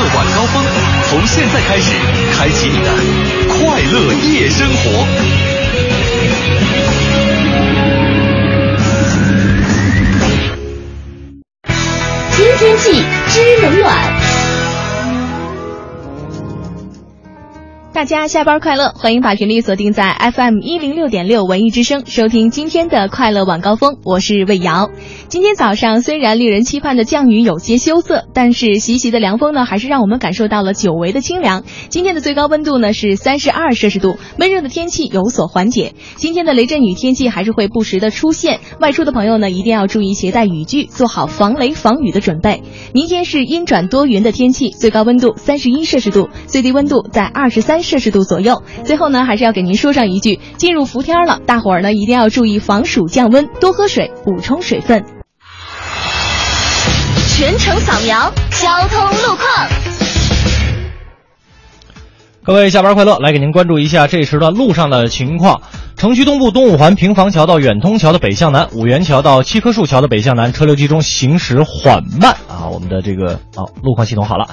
快乐晚高峰，从现在开始，开启你的快乐夜生活。新天气知冷暖。大家下班快乐，欢迎把频率锁定在 FM 一零六点六文艺之声，收听今天的快乐晚高峰。我是魏瑶。今天早上虽然令人期盼的降雨有些羞涩，但是习习的凉风呢，还是让我们感受到了久违的清凉。今天的最高温度呢是三十二摄氏度，闷热的天气有所缓解。今天的雷阵雨天气还是会不时的出现，外出的朋友呢一定要注意携带雨具，做好防雷防雨的准备。明天是阴转多云的天气，最高温度三十一摄氏度，最低温度在二十三摄氏度左右。最后呢，还是要给您说上一句，进入伏天了，大伙儿呢一定要注意防暑降温，多喝水，补充水分。全程扫描交通路况。各位下班快乐，来给您关注一下这时段路上的情况。城区东部东五环平房桥到远通桥的北向南，五元桥到七棵树桥的北向南，车流集中，行驶缓慢啊。我们的这个啊路况系统好了。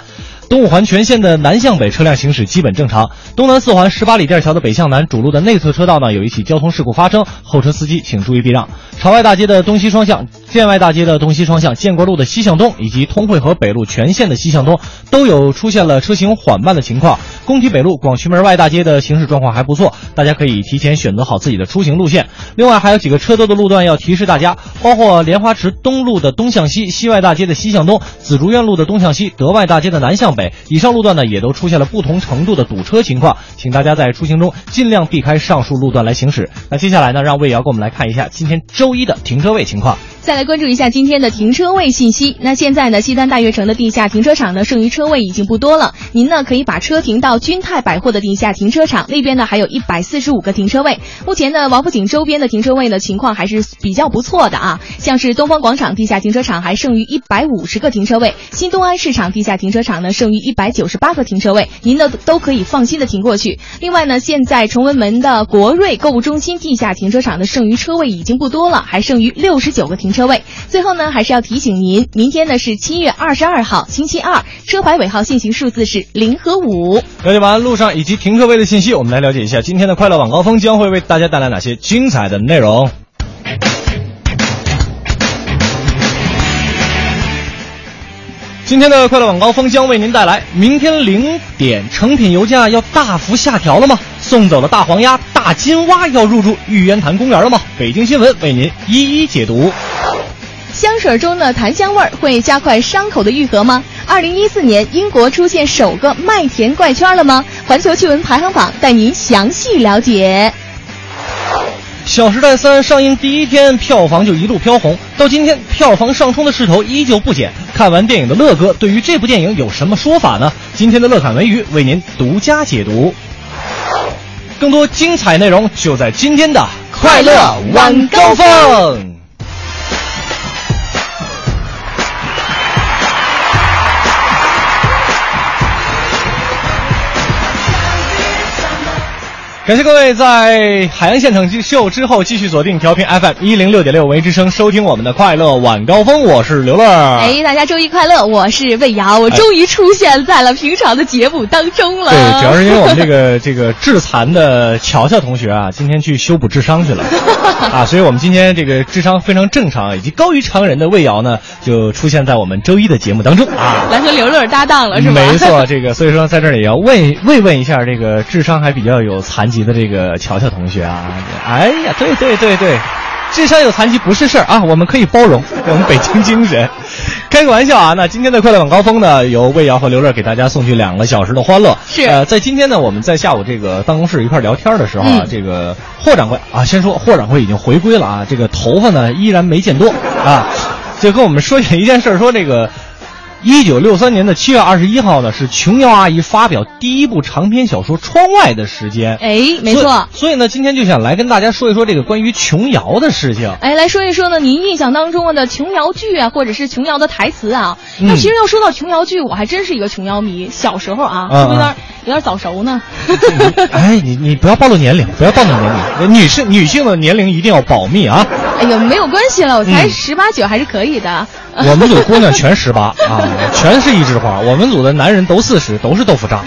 东五环全线的南向北车辆行驶基本正常。东南四环十八里店桥的北向南主路的内侧车道呢，有一起交通事故发生，后车司机请注意避让。朝外大街的东西双向、建外大街的东西双向、建国路的西向东以及通惠河北路全线的西向东都有出现了车行缓慢的情况。工体北路广渠门外大街的行驶状况还不错，大家可以提前选择好自己的出行路线。另外还有几个车多的路段要提示大家，包括莲花池东路的东向西、西外大街的西向东、紫竹院路的东向西、德外大街的南向北。以上路段呢也都出现了不同程度的堵车情况，请大家在出行中尽量避开上述路段来行驶。那接下来呢，让魏瑶给我们来看一下今天周一的停车位情况。再来关注一下今天的停车位信息。那现在呢，西单大悦城的地下停车场呢，剩余车位已经不多了。您呢可以把车停到君泰百货的地下停车场，那边呢还有一百四十五个停车位。目前呢，王府井周边的停车位呢情况还是比较不错的啊。像是东方广场地下停车场还剩余一百五十个停车位，新东安市场地下停车场呢剩余一百九十八个停车位，您呢都可以放心的停过去。另外呢，现在崇文门的国瑞购物中心地下停车场的剩余车位已经不多了，还剩余六十九个停车车位。最后呢，还是要提醒您，明天呢是七月二十二号，星期二，车牌尾号限行数字是零和五。了解完路上以及停车位的信息，我们来了解一下今天的快乐晚高峰将会为大家带来哪些精彩的内容。今天的快乐晚高峰将为您带来：明天零点成品油价要大幅下调了吗？送走了大黄鸭，大金蛙要入住玉渊潭公园了吗？北京新闻为您一一解读。香水中的檀香味儿会加快伤口的愈合吗？二零一四年，英国出现首个麦田怪圈了吗？环球趣闻排行榜带您详细了解。《小时代三》上映第一天票房就一路飘红，到今天票房上冲的势头依旧不减。看完电影的乐哥对于这部电影有什么说法呢？今天的乐侃文娱为您独家解读。更多精彩内容就在今天的快乐晚高峰。感谢各位在海洋现场秀之后继续锁定调频 FM 一零六点六为之声，收听我们的快乐晚高峰。我是刘乐。哎，大家周一快乐！我是魏瑶，我终于出现在了平常的节目当中了。对，主要是因为我们这个 这个致残的乔乔同学啊，今天去修补智商去了 啊，所以我们今天这个智商非常正常以及高于常人的魏瑶呢，就出现在我们周一的节目当中啊，来和刘乐搭档了是吧？没错，这个所以说在这里要问慰问一下这个智商还比较有残疾的这个乔乔同学啊，哎呀，对对对对。智商有残疾不是事儿啊，我们可以包容，我们北京精神。开个玩笑啊，那今天的快乐晚高峰呢，由魏瑶和刘乐给大家送去两个小时的欢乐。是呃，在今天呢，我们在下午这个办公室一块聊天的时候啊，嗯这个霍掌柜啊，先说霍掌柜已经回归了啊，这个头发呢依然没见多啊，就跟我们说起一件事儿，说这个。一九六三年的七月二十一号呢，是琼瑶阿姨发表第一部长篇小说《窗外》的时间。哎，没错。所以呢，今天就想来跟大家说一说这个关于琼瑶的事情。哎，来说一说呢，您印象当中的琼瑶剧啊，或者是琼瑶的台词啊。嗯那其实要说到琼瑶剧，我还真是一个琼瑶迷。小时候啊，啊是不是有点有点早熟呢？哎，你你不要暴露年龄，不要暴露年龄，女性女性的年龄一定要保密啊。哎呀，没有关系了，我才嗯十八九，还是可以的。我们组姑娘 全十八啊，全是一枝花。我们组的男人都四十，都是豆腐渣。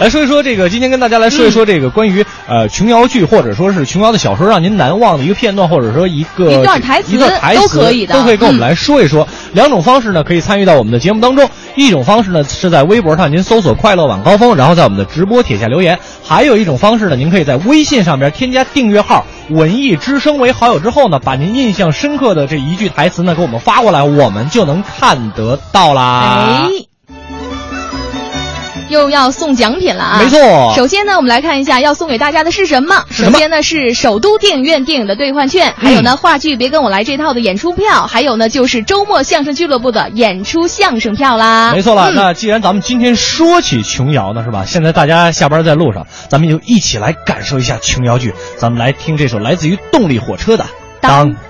来说一说这个，今天跟大家来说一说这个关于、呃琼瑶剧或者说是琼瑶的小说让您难忘的一个片段，或者说一个一段台词一段台词都可以的都可以跟我们嗯来说一说。两种方式呢，可以参与到我们的节目当中。一种方式呢是在微博上您搜索“快乐晚高峰”，然后在我们的直播帖下留言；还有一种方式呢，您可以在微信上边添加订阅号“文艺之声”为好友之后呢，把您印象深刻的这一句台词呢给我们发过来，我们就能看得到啦。哎，又要送奖品了啊！没错首先呢，我们来看一下要送给大家的是什么。首先呢是首都电影院电影的兑换券，还有呢话剧《别跟我来》这套的演出票，还有呢就是周末相声俱乐部的演出相声票啦。没错了，嗯那既然咱们今天说起琼瑶呢，是吧？现在大家下班在路上，咱们就一起来感受一下琼瑶剧。咱们来听这首来自于动力火车的《当》。当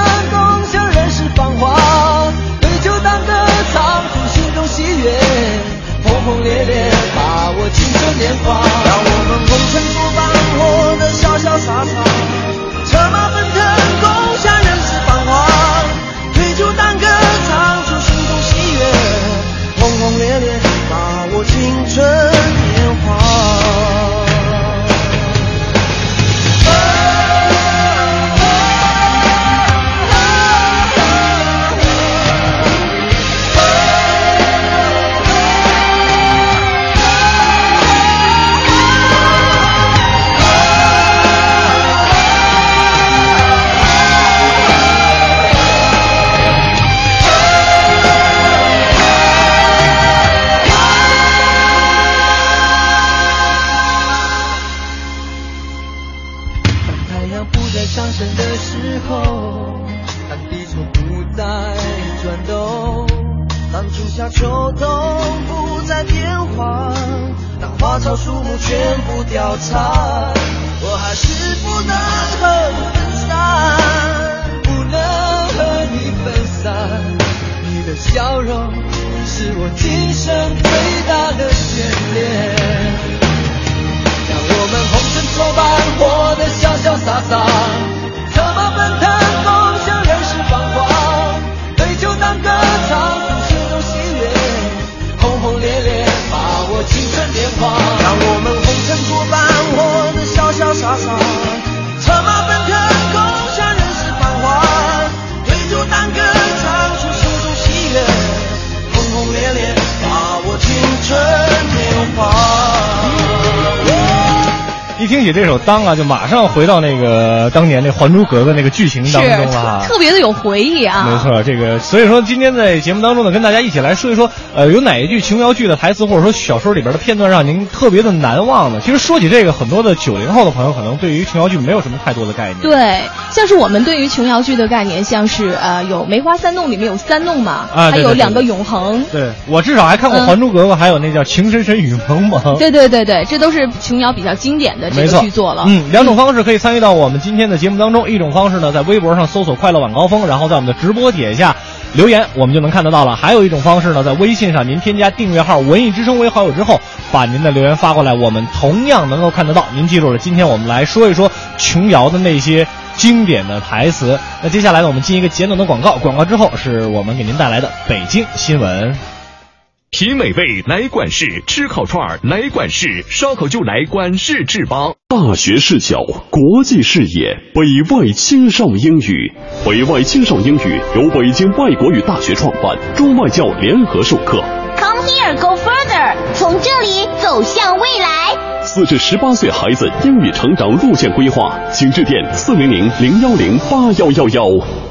电话。当》啊，就马上回到那个当年那《还珠格格》那个剧情当中了哈。特别的有回忆啊。没错，这个所以说今天在节目当中呢，跟大家一起来说一说，呃，有哪一句琼瑶剧的台词或者说小说里边的片段让您特别的难忘呢？其实说起这个，很多的九零后的朋友可能对于琼瑶剧没有什么太多的概念。对，像是我们对于琼瑶剧的概念，像是呃，有《梅花三弄》里面有三弄嘛，啊，还有两个永恒。对我至少还看过《还珠格格》，还有那叫《情深深雨蒙蒙》。对对对对，这都是琼瑶比较经典的这个剧作嗯，两种方式可以参与到我们今天的节目当中。一种方式呢，在微博上搜索“快乐晚高峰”，然后在我们的直播底下留言，我们就能看得到了。还有一种方式呢，在微信上您添加订阅号“文艺之声”为好友之后，把您的留言发过来，我们同样能够看得到。您记住了，今天我们来说一说琼瑶的那些经典的台词。那接下来呢，我们进一个简短的广告，广告之后是我们给您带来的北京新闻。品美味来管事，吃烤串来管事，烧烤就来管事制吧。大学视角，国际视野，北外青少英语。北外青少英语由北京外国语大学创办，中外教联合授课。Come here, go further，从这里走向未来。四至十八岁孩子英语成长路线规划，请致电四零零零幺零八幺幺幺。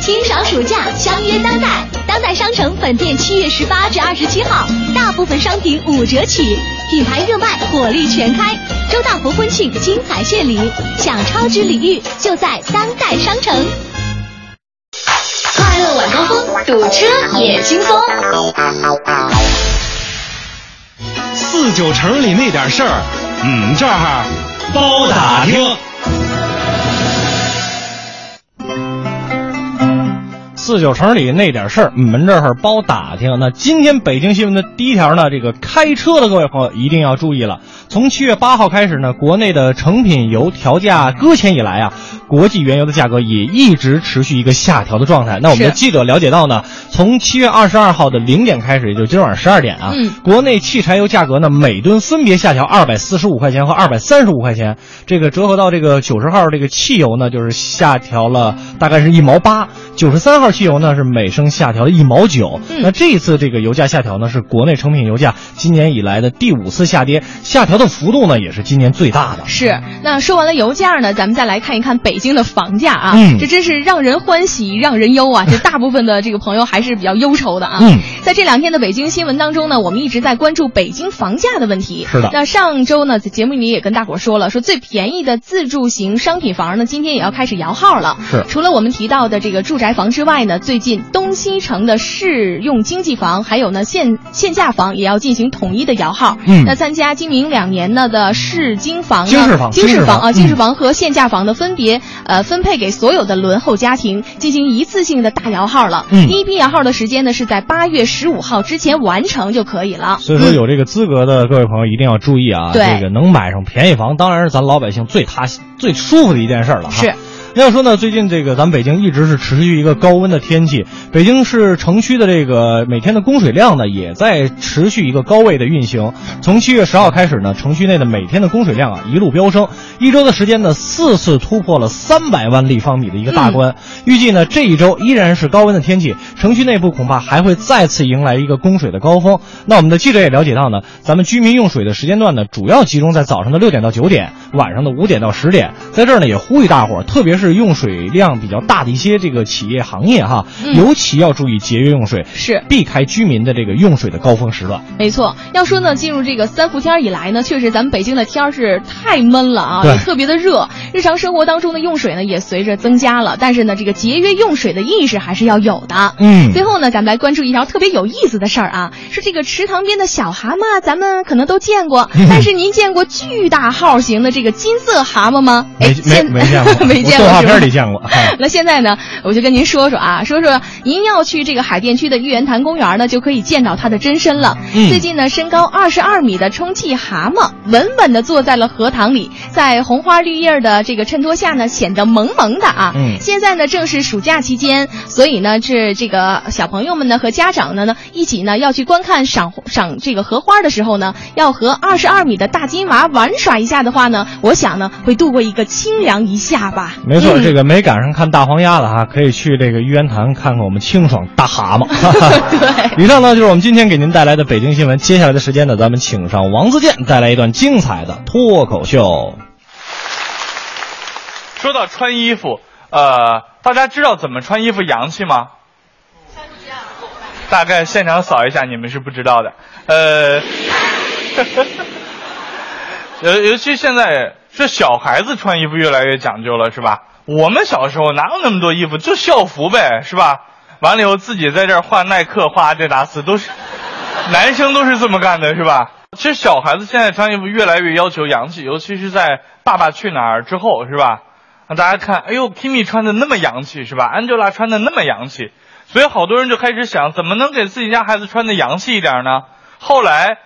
清爽暑假，相约当代。当代商城本店七月十八至二十七号，大部分商品五折起，品牌热卖，火力全开。周大福婚庆精彩献礼，享超值礼遇就在当代商城。快乐晚高峰，堵车也轻松。四九城里那点事儿，嗯，这儿包打听。四九城里那点事儿，我们这儿包打听。那今天北京新闻的第一条呢，这个开车的各位朋友一定要注意了。从七月八号开始呢，国内的成品油调价搁浅以来啊，国际原油的价格也一直持续一个下调的状态。那我们的记者了解到呢，从七月二十二号的零点开始，也就是今晚上十二点啊，嗯，国内汽柴油价格呢每吨分别下调二百四十五块钱和二百三十五块钱，这个折合到这个九十号这个汽油呢，就是下调了大概是一毛八，九十三号汽油呢是每升下调了一毛九。嗯、那这一次这个油价下调呢，是国内成品油价今年以来的第五次下跌，下调的幅度呢也是今年最大的。是。那说完了油价呢，咱们再来看一看北京的房价啊，嗯，这真是让人欢喜让人忧啊！这大部分的这个朋友还是比较忧愁的啊。嗯，在这两天的北京新闻当中呢，我们一直在关注北京房价的问题。是的。那上周呢，在节目里也跟大伙说了，说最便宜的自住型商品房呢，今天也要开始摇号了。是。除了我们提到的这个住宅房之外呢，最近东西城的适用经济房，还有呢限限价房也要进行统一的摇号。嗯。那参加今明两年呢的市经房呢，经适房，经适房啊，经适嗯房和限价房呢分别呃分配给所有的轮候家庭进行一次性的大摇号了。嗯。第一批摇号的时间呢是在八月十五号之前完成就可以了。所以说有这个资格的各位朋友一定要注意啊，对这个能买上便宜房，当然是咱老百姓最踏最舒服的一件事了哈。是。要说呢，最近这个咱们北京一直是持续一个高温的天气，北京市城区的这个每天的供水量呢，也在持续一个高位的运行。从七月十号开始呢，城区内的每天的供水量啊一路飙升，一周的时间呢四次突破了三百万立方米的一个大关。嗯、预计呢这一周依然是高温的天气，城区内部恐怕还会再次迎来一个供水的高峰。那我们的记者也了解到呢，咱们居民用水的时间段呢，主要集中在早上的六点到九点，晚上的五点到十点。在这儿呢，也呼吁大伙儿，特别是是用水量比较大的一些这个企业行业哈，嗯、尤其要注意节约用水，是。避开居民的这个用水的高峰时段。没错，要说呢，进入这个三伏天以来呢，确实咱们北京的天儿是太闷了啊，也特别的热，日常生活当中的用水呢也随着增加了，但是呢，这个节约用水的意识还是要有的。嗯，最后呢，咱们来关注一条特别有意思的事儿啊，是这个池塘边的小蛤蟆，咱们可能都见过，但是您见过巨大号型的这个金色蛤蟆吗？没没没见过，没见过动画是吧片里见过。那现在呢，我就跟您说说啊，说说您要去这个海淀区的玉渊潭公园呢，就可以见到它的真身了。嗯最近呢，身高二十二米的充气蛤蟆稳稳地坐在了荷塘里，在红花绿叶的这个衬托下呢，显得萌萌的啊。嗯现在呢正是暑假期间，所以呢是这个小朋友们呢和家长呢呢一起呢要去观看赏赏这个荷花的时候呢，要和二十二米的大金娃玩耍一下的话呢，我想呢会度过一个清凉一夏吧。没错，嗯这个没赶上看大黄鸭的哈，可以去这个玉渊潭看看我们清爽大蛤蟆。对。以上呢就是我们今天给您带来的北京新闻。接下来的时间呢，咱们请上王自健带来一段精彩的脱口秀。说到穿衣服，呃，大家知道怎么穿衣服洋气吗？大概现场扫一下，你们是不知道的。呃，尤尤其现在是小孩子穿衣服越来越讲究了，是吧？我们小时候哪有那么多衣服，就校服呗，是吧？完了以后自己在这儿画耐克、画阿迪达斯，都是男生都是这么干的，是吧？其实小孩子现在穿衣服越来越要求洋气，尤其是在《爸爸去哪儿》之后，是吧？让大家看，哎呦，Kimi 穿的那么洋气，是吧？Angela 穿的那么洋气，所以好多人就开始想，怎么能给自己家孩子穿的洋气一点呢？后来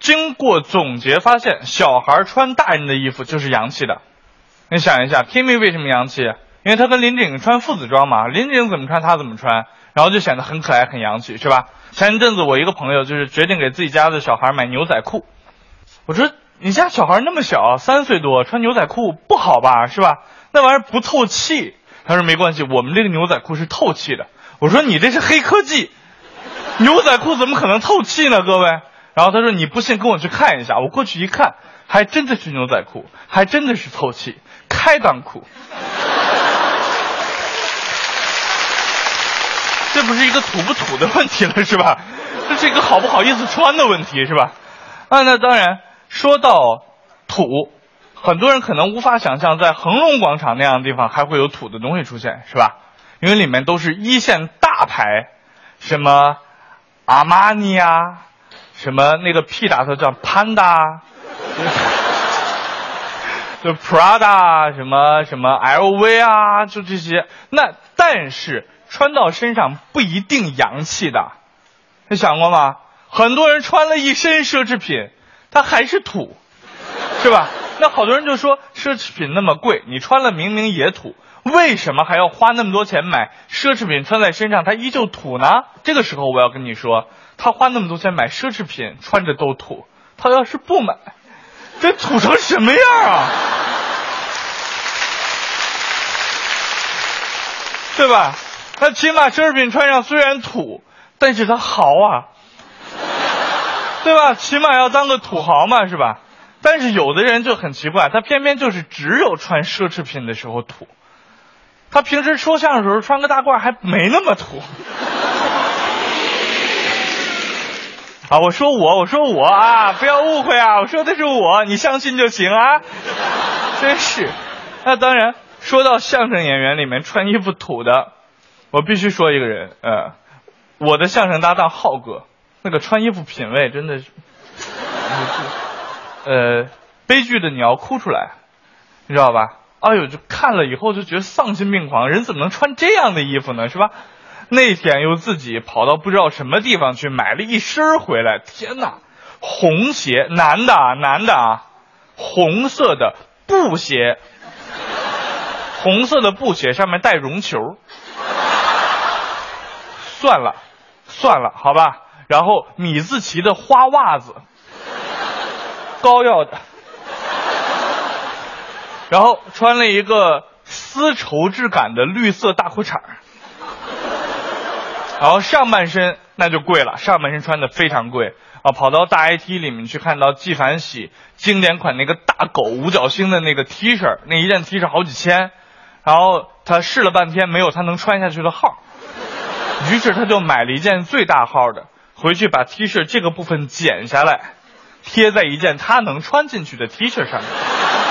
经过总结发现，小孩穿大人的衣服就是洋气的。你想一下，Kimi 为什么洋气？因为他跟林景穿父子装嘛，林景怎么穿他怎么穿，然后就显得很可爱很洋气，是吧？前一阵子我一个朋友就是决定给自己家的小孩买牛仔裤，我说你家小孩那么小，三岁多，穿牛仔裤不好吧，是吧？那玩意儿不透气。他说没关系，我们这个牛仔裤是透气的。我说你这是黑科技，牛仔裤怎么可能透气呢？各位。然后他说你不信，跟我去看一下。我过去一看，还真的是牛仔裤，还真的是透气，开裆裤。这不是一个土不土的问题了，是吧？这是一个好不好意思穿的问题，是吧？啊，那当然，说到土，很多人可能无法想象，在恒隆广场那样的地方还会有土的东西出现，是吧？因为里面都是一线大牌，什么阿玛尼啊，什么那个 P 打头叫 Panda，就 Prada 什么什么 LV 啊，就这些。那但是穿到身上不一定洋气的，你想过吗？很多人穿了一身奢侈品，他还是土，是吧？那好多人就说奢侈品那么贵，你穿了明明也土，为什么还要花那么多钱买奢侈品穿在身上，它依旧土呢？这个时候我要跟你说，他花那么多钱买奢侈品，穿着都土，他要是不买，这土成什么样啊？对吧？他起码奢侈品穿上虽然土，但是他豪啊，对吧？起码要当个土豪嘛，是吧？但是有的人就很奇怪，他偏偏就是只有穿奢侈品的时候土，他平时说相声的时候穿个大褂还没那么土。啊，我说我，我说我啊，不要误会啊，我说的是我，你相信就行啊。真是，那当然，说到相声演员里面穿衣服土的，我必须说一个人，呃，我的相声搭档浩哥，那个穿衣服品味真的是，呃，悲剧的你要哭出来，你知道吧？哎呦，就看了以后就觉得丧心病狂，人怎么能穿这样的衣服呢？是吧？那天又自己跑到不知道什么地方去买了一身回来，天哪！红鞋，男的啊，男的啊，红色的布鞋，红色的布鞋上面带绒球。算了，算了，好吧。然后米字旗的花袜子，膏药的。然后穿了一个丝绸质感的绿色大裤衩然后上半身那就贵了，上半身穿的非常贵。啊，跑到大 IT 里面去看到纪梵希经典款那个大狗五角星的那个 T 恤，那一件 T 恤好几千，然后他试了半天没有他能穿下去的号，于是他就买了一件最大号的，回去把 T 恤这个部分剪下来，贴在一件他能穿进去的 T 恤上面。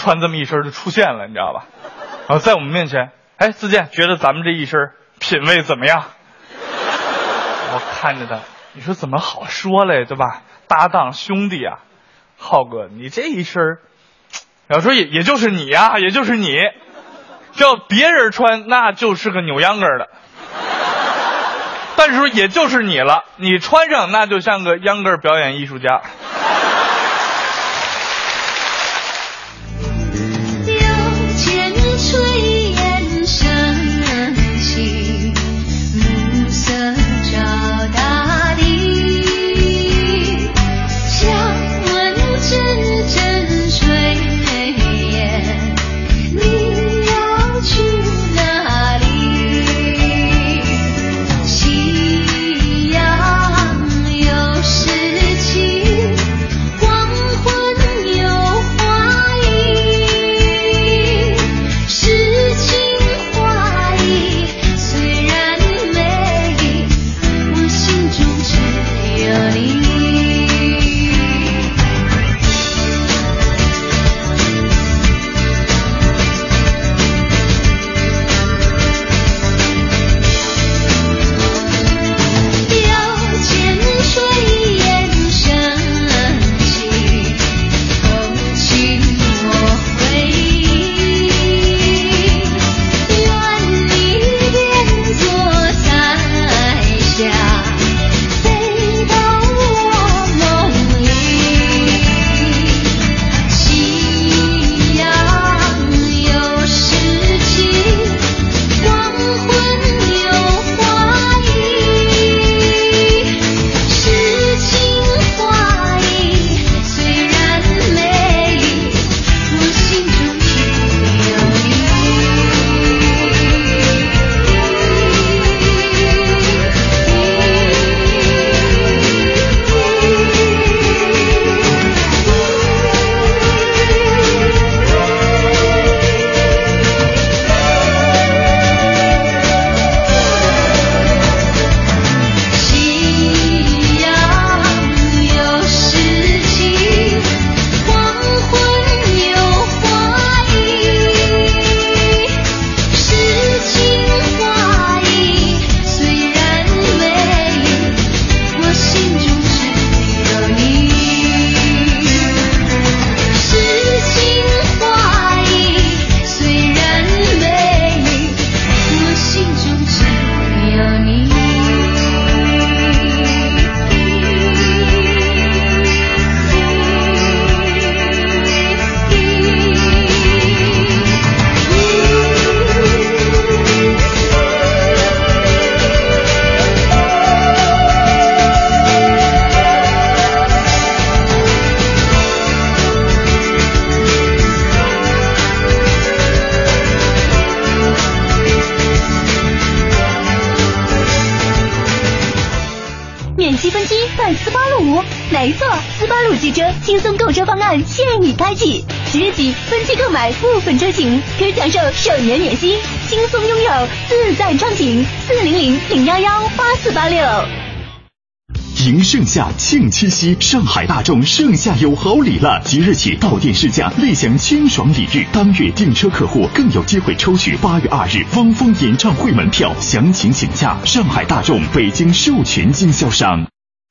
穿这么一身就出现了，你知道吧？然后在我们面前，哎，自健觉得咱们这一身品味怎么样？我看着他，你说怎么好说嘞，对吧？搭档兄弟啊，浩哥，你这一身，要说也也就是你呀、也就是你，叫别人穿那就是个扭秧歌的，但是说也就是你了，你穿上那就像个秧歌表演艺术家。自在畅行。四零零零幺幺八四八六。迎盛夏，庆七夕，上海大众盛夏有好礼了！即日起到店试驾，立享清爽礼遇。当月订车客户更有机会抽取八月二日汪峰演唱会门票。详情请假上海大众北京授权经销商。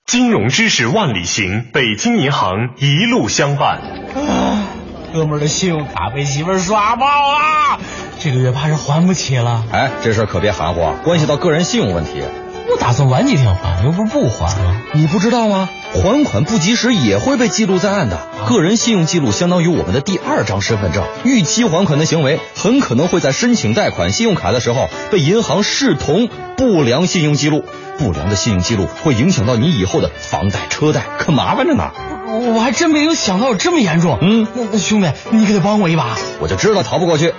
金融知识万里行，北京银行一路相伴。啊哥们儿的信用卡被媳妇儿刷爆了，这个月怕是还不起了。哎，这事儿可别含糊，关系到个人信用问题。我打算晚几天还，又不是不还了。你不知道吗？还款不及时也会被记录在案的。个人信用记录相当于我们的第二张身份证，逾期还款的行为很可能会在申请贷款信用卡的时候被银行视同不良信用记录。不良的信用记录会影响到你以后的房贷、车贷，可麻烦着呢。我还真没有想到有这么严重。嗯，那那兄弟，你可得帮我一把。我就知道逃不过去。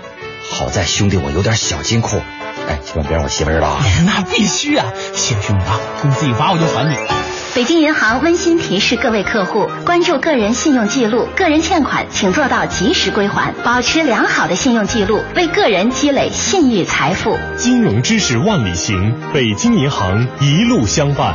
好在兄弟我有点小金库，哎，千万别让我媳妇知道啊。那必须啊！谢谢兄弟啊，工资一发我就还你。北京银行温馨提示各位客户：关注个人信用记录，个人欠款请做到及时归还，保持良好的信用记录，为个人积累信誉财富。金融知识万里行，北京银行一路相伴。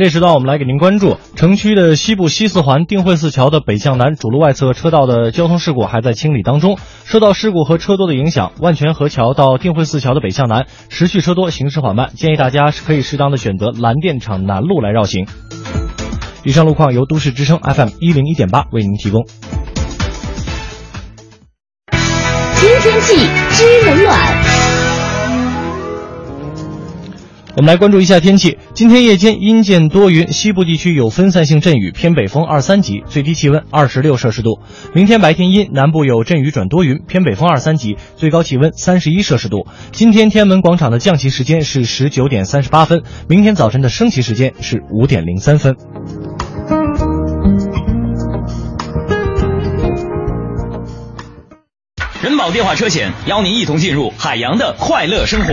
这时段我们来给您关注城区的西部西四环定慧寺桥的北向南主路外侧车道的交通事故还在清理当中。受到事故和车多的影响，万泉河桥到定慧寺桥的北向南持续车多，行驶缓慢，建议大家可以适当的选择蓝电厂南路来绕行。以上路况由都市之声 FM 一零一点八为您提供。听天气知冷暖。我们来关注一下天气。今天夜间阴见多云，西部地区有分散性阵雨，偏北风二三级，最低气温二十六摄氏度。明天白天阴，南部有阵雨转多云，偏北风二三级，最高气温三十一摄氏度。今天天安门广场的降旗时间是十九点三十八分，明天早晨的升旗时间是五点零三分。人保电话车险邀您一同进入海洋的快乐生活。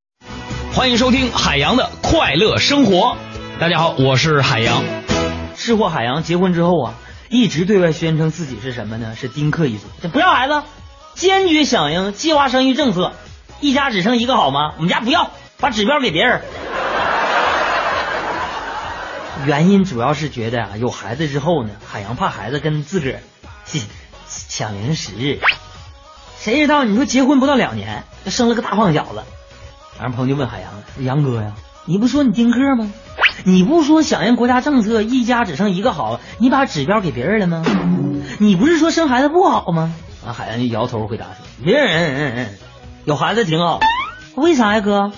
欢迎收听海洋的快乐生活。大家好，我是海洋。吃货海洋结婚之后啊，一直对外宣称自己是什么呢？是丁克一族，这不要孩子，坚决响应计划生育政策，一家只生一个好吗？我们家不要，把指标给别人。原因主要是觉得啊，有孩子之后呢，海洋怕孩子跟自个儿抢零食。谁知道你说结婚不到两年，就生了个大胖小子。然后朋友就问海洋：“杨哥呀，你不说你丁克吗？你不说响应国家政策，一家只剩一个好，你把指标给别人了吗？你不是说生孩子不好吗？”啊，海洋就摇头回答说：“别人有孩子挺好，为啥呀哥？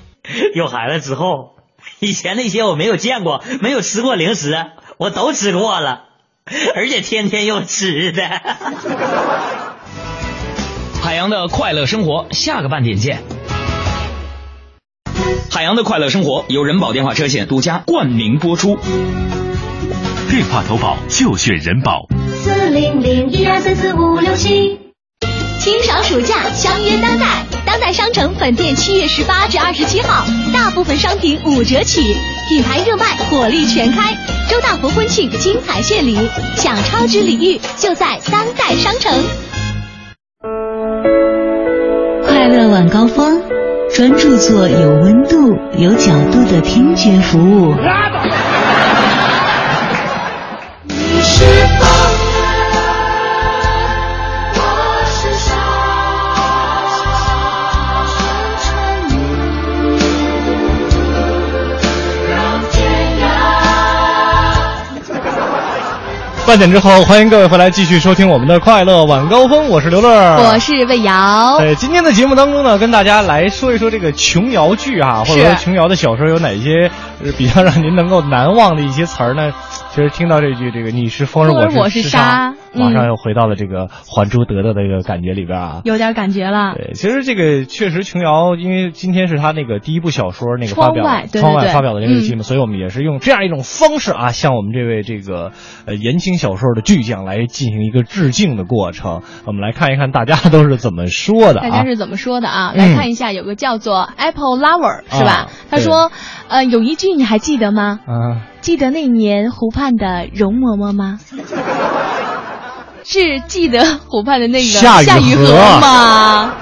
有孩子之后，以前那些我没有见过、没有吃过零食，我都吃过了，而且天天有吃的。”海洋的快乐生活，下个半点见。海洋的快乐生活由人保电话车险独家冠名播出。电话投保就选人保。四零零一二三四五六七。清爽暑假，相约当代。当代商城本店七月十八至二十七号，大部分商品五折起，品牌热卖，火力全开。周大福婚庆精彩献礼，享超值礼遇就在当代商城。快乐晚高峰，专注做有温度、有角度的听觉服务。你是半点之后，欢迎各位回来继续收听我们的快乐晚高峰，我是刘乐，我是魏瑶。呃，今天的节目当中呢，跟大家来说一说这个琼瑶剧啊，或者说琼瑶的小说有哪些呃比较让您能够难忘的一些词儿呢？其实听到这句这个你是风儿，我是是沙，马上又回到了这个《还珠格格》的一个感觉里边啊，有点感觉了。对，其实这个确实琼瑶，因为今天是她那个第一部小说那个发表窗外发表的那个日期嘛，嗯所以我们也是用这样一种方式啊，向我们这位这个呃言情小说的巨匠来进行一个致敬的过程。我们来看一看大家都是怎么说的啊。大家是怎么说的啊？嗯来看一下，有个叫做 Apple Lover 是吧啊？他说，呃，有一句你还记得吗？啊，记得那年湖畔的容嬷嬷吗？是记得湖畔的那个夏雨雨荷荷吗？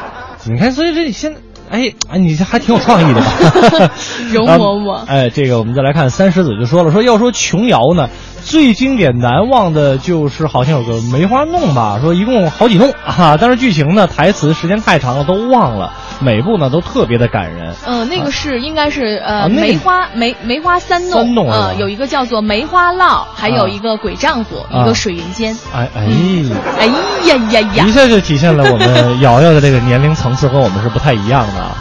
你看，所以这现在。哎，哎，你这还挺有创意的吧？容嬷嬷 哎，这个我们再来看三石子就说了，说要说琼瑶呢，最经典难忘的就是好像有个梅花弄吧，说一共好几弄啊，但是剧情呢、台词时间太长了都忘了，每部呢都特别的感人。嗯，那个是应该是呃啊那个梅花梅梅花三弄，呃，有一个叫做梅花烙，还有一个鬼丈夫，啊一个水云间。哎哎，哎呀呀呀！一下就体现了我们瑶瑶的这个年龄层次和我们是不太一样的啊。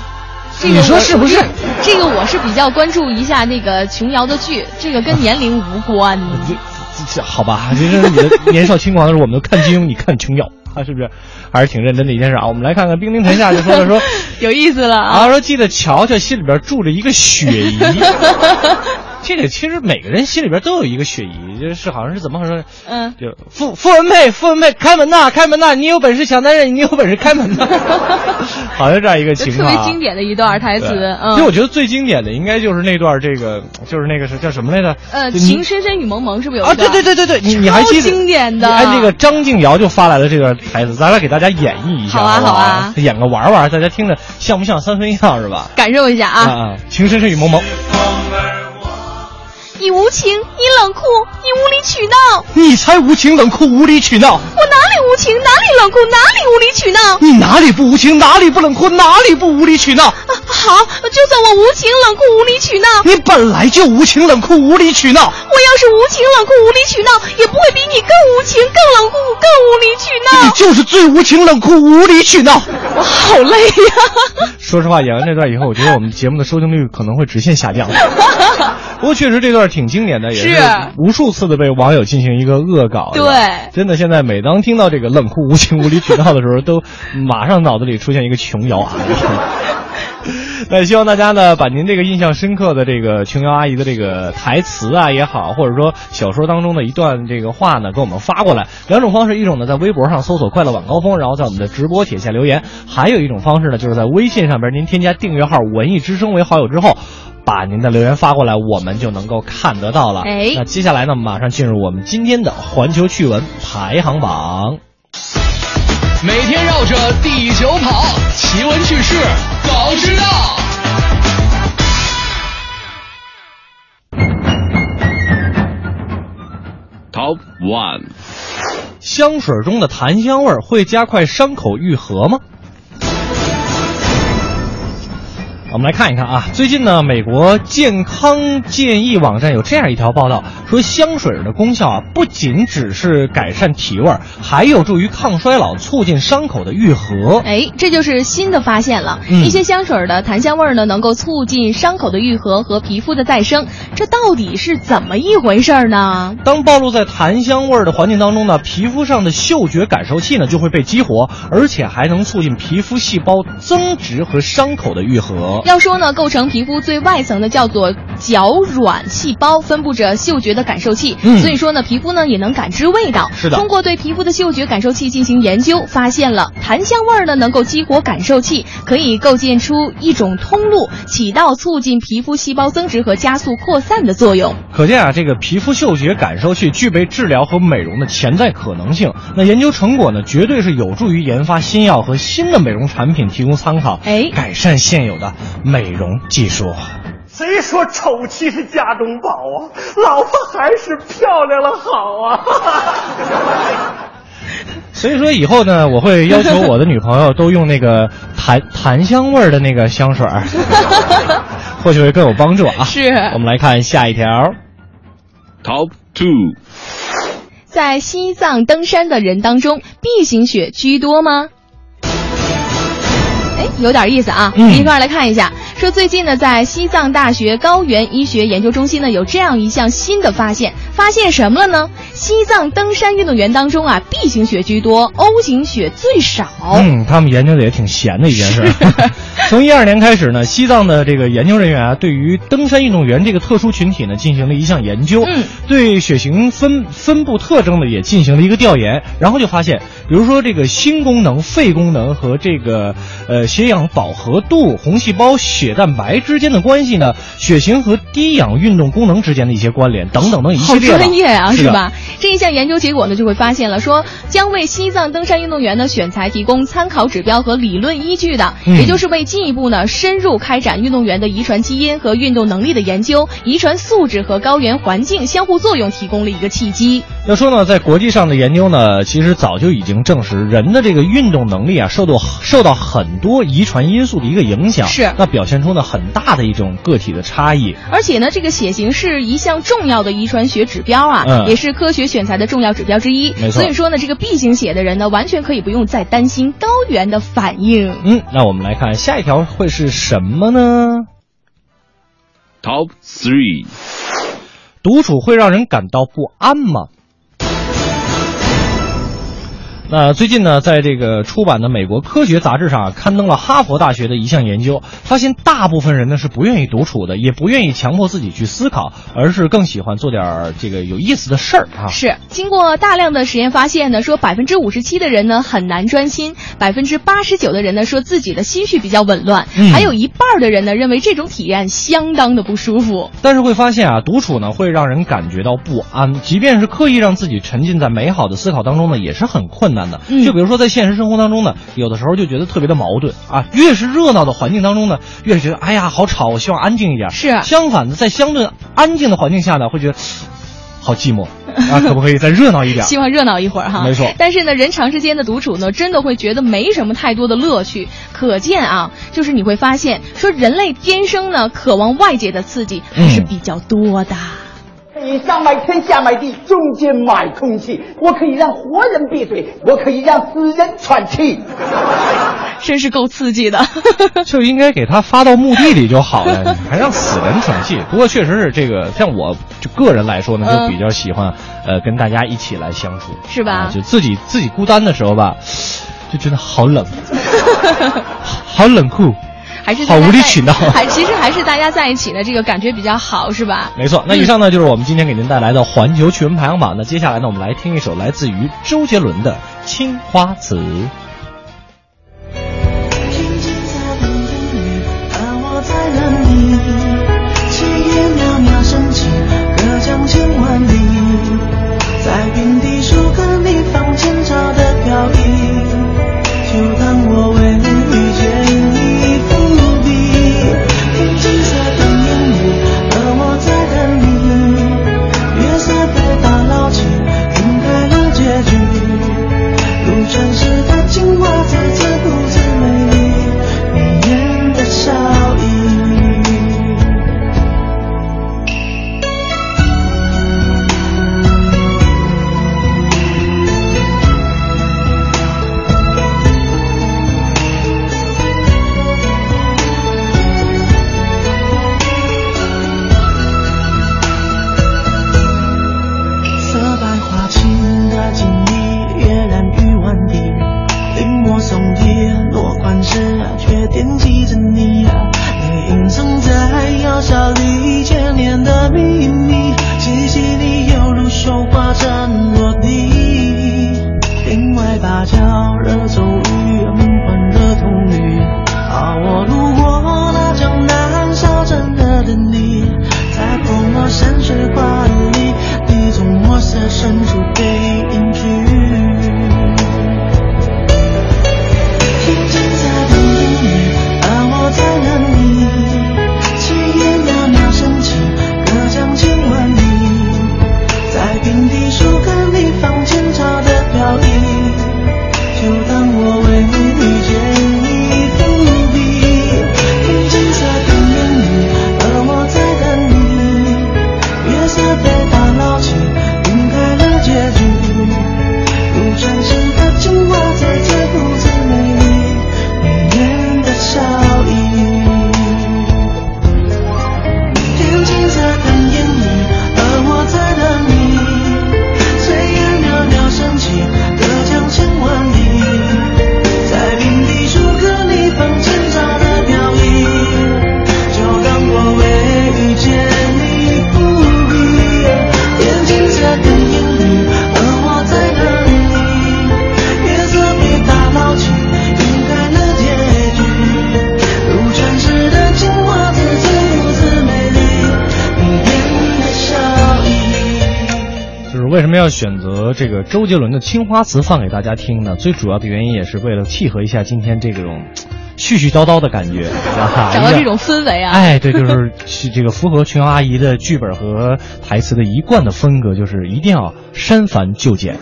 这个你说是不是？这个我是比较关注一下那个琼瑶的剧，这个跟年龄无关。这好吧，就是你的年少轻狂的时候，我们都看金庸，你看琼瑶，啊，是不是？还是挺认真的一件事啊。我们来看看兵临城下就说了说，有意思了啊，说记得乔乔心里边住着一个雪姨。这个其实每个人心里边都有一个雪姨，就是好像是怎么回事？嗯，就傅傅文佩，傅文佩，开门呐，开门呐！你有本事抢男人，你有本事开门呐！好像这样一个情况、啊，特别经典的一段台词。嗯，其实我觉得最经典的应该就是那段这个，就是那个是叫什么来着？呃，情深深雨蒙蒙是不是有啊？对对对对对，你你还记得？经典的。哎，那个张静瑶就发来了这段台词，咱俩给大家演绎一下，好啊好啊，演个玩玩，大家听着像不像三分样是吧？感受一下啊！啊，情深深雨蒙蒙。你无情，你冷酷，你无理取闹。你才无情冷酷无理取闹。我哪里无情，哪里冷酷，哪里无理取闹？你哪里不无情，哪里不冷酷，哪里不无理取闹？啊，好，就算我无情冷酷无理取闹。你本来就无情冷酷无理取闹。我要是无情冷酷无理取闹，也不会比你更无情、更冷酷、更无理取闹。你就是最无情冷酷无理取闹。我好累呀、说实话，演完这段以后，我觉得我们节目的收听率可能会直线下降。不过确实这段挺经典的，也是无数次的被网友进行一个恶搞。对，真的现在每当听到这个冷酷无情无理取闹的时候，都马上脑子里出现一个琼瑶阿姨。那希望大家呢，把您这个印象深刻的这个琼瑶阿姨的这个台词啊也好，或者说小说当中的一段这个话呢，给我们发过来。两种方式，一种呢在微博上搜索“快乐晚高峰”，然后在我们的直播帖下留言；还有一种方式呢，就是在微信上边您添加订阅号“文艺之声”为好友之后。把您的留言发过来，我们就能够看得到了。哎，那接下来呢，马上进入我们今天的环球趣闻排行榜。每天绕着地球跑，奇闻趣事早知道。Top One，香水中的檀香味儿会加快伤口愈合吗？我们来看一看啊，最近呢，美国健康建议网站有这样一条报道，说香水的功效啊，不仅只是改善体味，还有助于抗衰老，促进伤口的愈合。哎，这就是新的发现了。嗯一些香水的檀香味儿呢，能够促进伤口的愈合和皮肤的再生，这到底是怎么一回事儿呢？当暴露在檀香味儿的环境当中呢，皮肤上的嗅觉感受器呢就会被激活，而且还能促进皮肤细胞增殖和伤口的愈合。要说呢，构成皮肤最外层的叫做角软细胞，分布着嗅觉的感受器，嗯所以说呢，皮肤呢也能感知味道。是的通过对皮肤的嗅觉感受器进行研究，发现了檀香味儿呢能够激活感受器，可以构建出一种通路，起到促进皮肤细胞增殖和加速扩散的作用。可见啊，这个皮肤嗅觉感受器具备治疗和美容的潜在可能性。那研究成果呢，绝对是有助于研发新药和新的美容产品提供参考，哎，改善现有的美容技术。谁说丑妻是家中宝啊？老婆还是漂亮了好啊！所以说以后呢，我会要求我的女朋友都用那个檀檀香味儿的那个香水儿，或许会更有帮助啊。是我们来看下一条。Top Two，在西藏登山的人当中，B 型血居多吗？哎，有点意思啊！嗯一块儿来看一下。说最近呢，在西藏大学高原医学研究中心呢，有这样一项新的发现，发现什么了呢？西藏登山运动员当中啊，B 型血居多，O 型血最少。嗯，他们研究的也挺闲的一件事。从一二年开始呢，西藏的这个研究人员啊，对于登山运动员这个特殊群体呢，进行了一项研究，嗯，对血型分分布特征呢，也进行了一个调研，然后就发现，比如说这个心功能、肺功能和这个呃血氧饱和度、红细胞、血蛋白之间的关系呢，血型和低氧运动功能之间的一些关联等等等一系列的，专业啊，是吧？这一项研究结果呢，就会发现了说，将为西藏登山运动员的选材提供参考指标和理论依据的，嗯也就是为进一步呢深入开展运动员的遗传基因和运动能力的研究，遗传素质和高原环境相互作用提供了一个契机。要说呢，在国际上的研究呢，其实早就已经证实，人的这个运动能力啊，受到受到很多遗传因素的一个影响。是那表现现出呢很大的一种个体的差异。而且呢，这个血型是一项重要的遗传学指标啊，嗯也是科学选材的重要指标之一。没错所以说呢，这个 B 型血的人呢，完全可以不用再担心高原的反应。嗯，那我们来看下一条会是什么呢？Top three，独处会让人感到不安吗？那最近呢，在这个出版的美国科学杂志上啊刊登了哈佛大学的一项研究，发现大部分人呢是不愿意独处的，也不愿意强迫自己去思考，而是更喜欢做点儿这个有意思的事儿啊。是经过大量的实验发现呢，说百分之五十七的人呢很难专心，百分之八十九的人呢说自己的心绪比较紊乱，嗯还有一半的人呢认为这种体验相当的不舒服。但是会发现啊，独处呢会让人感觉到不安，即便是刻意让自己沉浸在美好的思考当中呢，也是很困难的。嗯就比如说在现实生活当中呢，有的时候就觉得特别的矛盾啊，越是热闹的环境当中呢，越是觉得哎呀好吵，我希望安静一点。是相反的，在相对安静的环境下呢，会觉得好寂寞啊，可不可以再热闹一点？希望热闹一会儿哈，没错但是呢，人长时间的独处呢，真的会觉得没什么太多的乐趣。可见啊，就是你会发现，说人类天生呢渴望外界的刺激还是比较多的。可以上买天下买地，中间买空气。我可以让活人闭嘴，我可以让死人喘气。真是够刺激的。就应该给他发到墓地里就好了，还让死人喘气。不过确实是这个，像我就个人来说呢，嗯就比较喜欢呃跟大家一起来相处，是吧啊就自己自己孤单的时候吧，就觉得好冷，好冷酷。还是好无理取闹 还其实还是大家在一起的，这个感觉比较好，是吧？没错，那以上呢就是我们今天给您带来的环球趣闻排行榜。那接下来呢，我们来听一首来自于周杰伦的《青花瓷》。而我在等你，周杰伦的《青花瓷》放给大家听呢？最主要的原因也是为了契合一下今天这种絮絮叨叨的感觉，啊找到这种氛围啊。哎，对，就是是这个符合琼瑶阿姨的剧本和台词的一贯的风格，就是一定要删繁就简。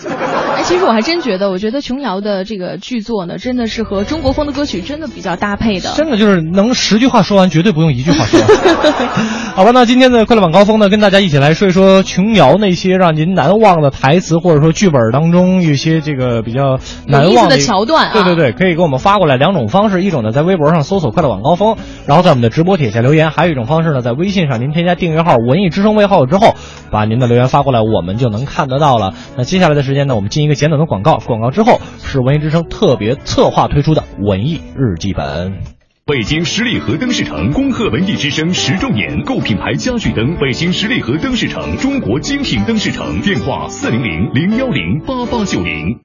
哎其实我还真觉得，我觉得琼瑶的这个剧作呢，真的是和中国风的歌曲真的比较搭配的。真的就是能十句话说完，绝对不用一句话说完。好吧，那今天的快乐晚高峰呢，跟大家一起来说一说琼瑶那些让您难忘的台词，或者说剧本当中一些这个比较难忘的桥段、啊。对对对，可以给我们发过来两种方式，一种呢在微博上搜索“快乐晚高峰”，然后在我们的直播帖下留言；还有一种方式呢，在微信上您添加订阅号“文艺之声”微号之后，把您的留言发过来，我们就能看得到了。那接下来的时间呢，我们进一个简短的广告，广告之后是文艺之声特别策划推出的文艺日记本。北京十里河灯饰城恭贺文艺之声十周年，购品牌家具灯，北京十里河灯饰城，中国精品灯饰城，电话四零零零幺零八八九零。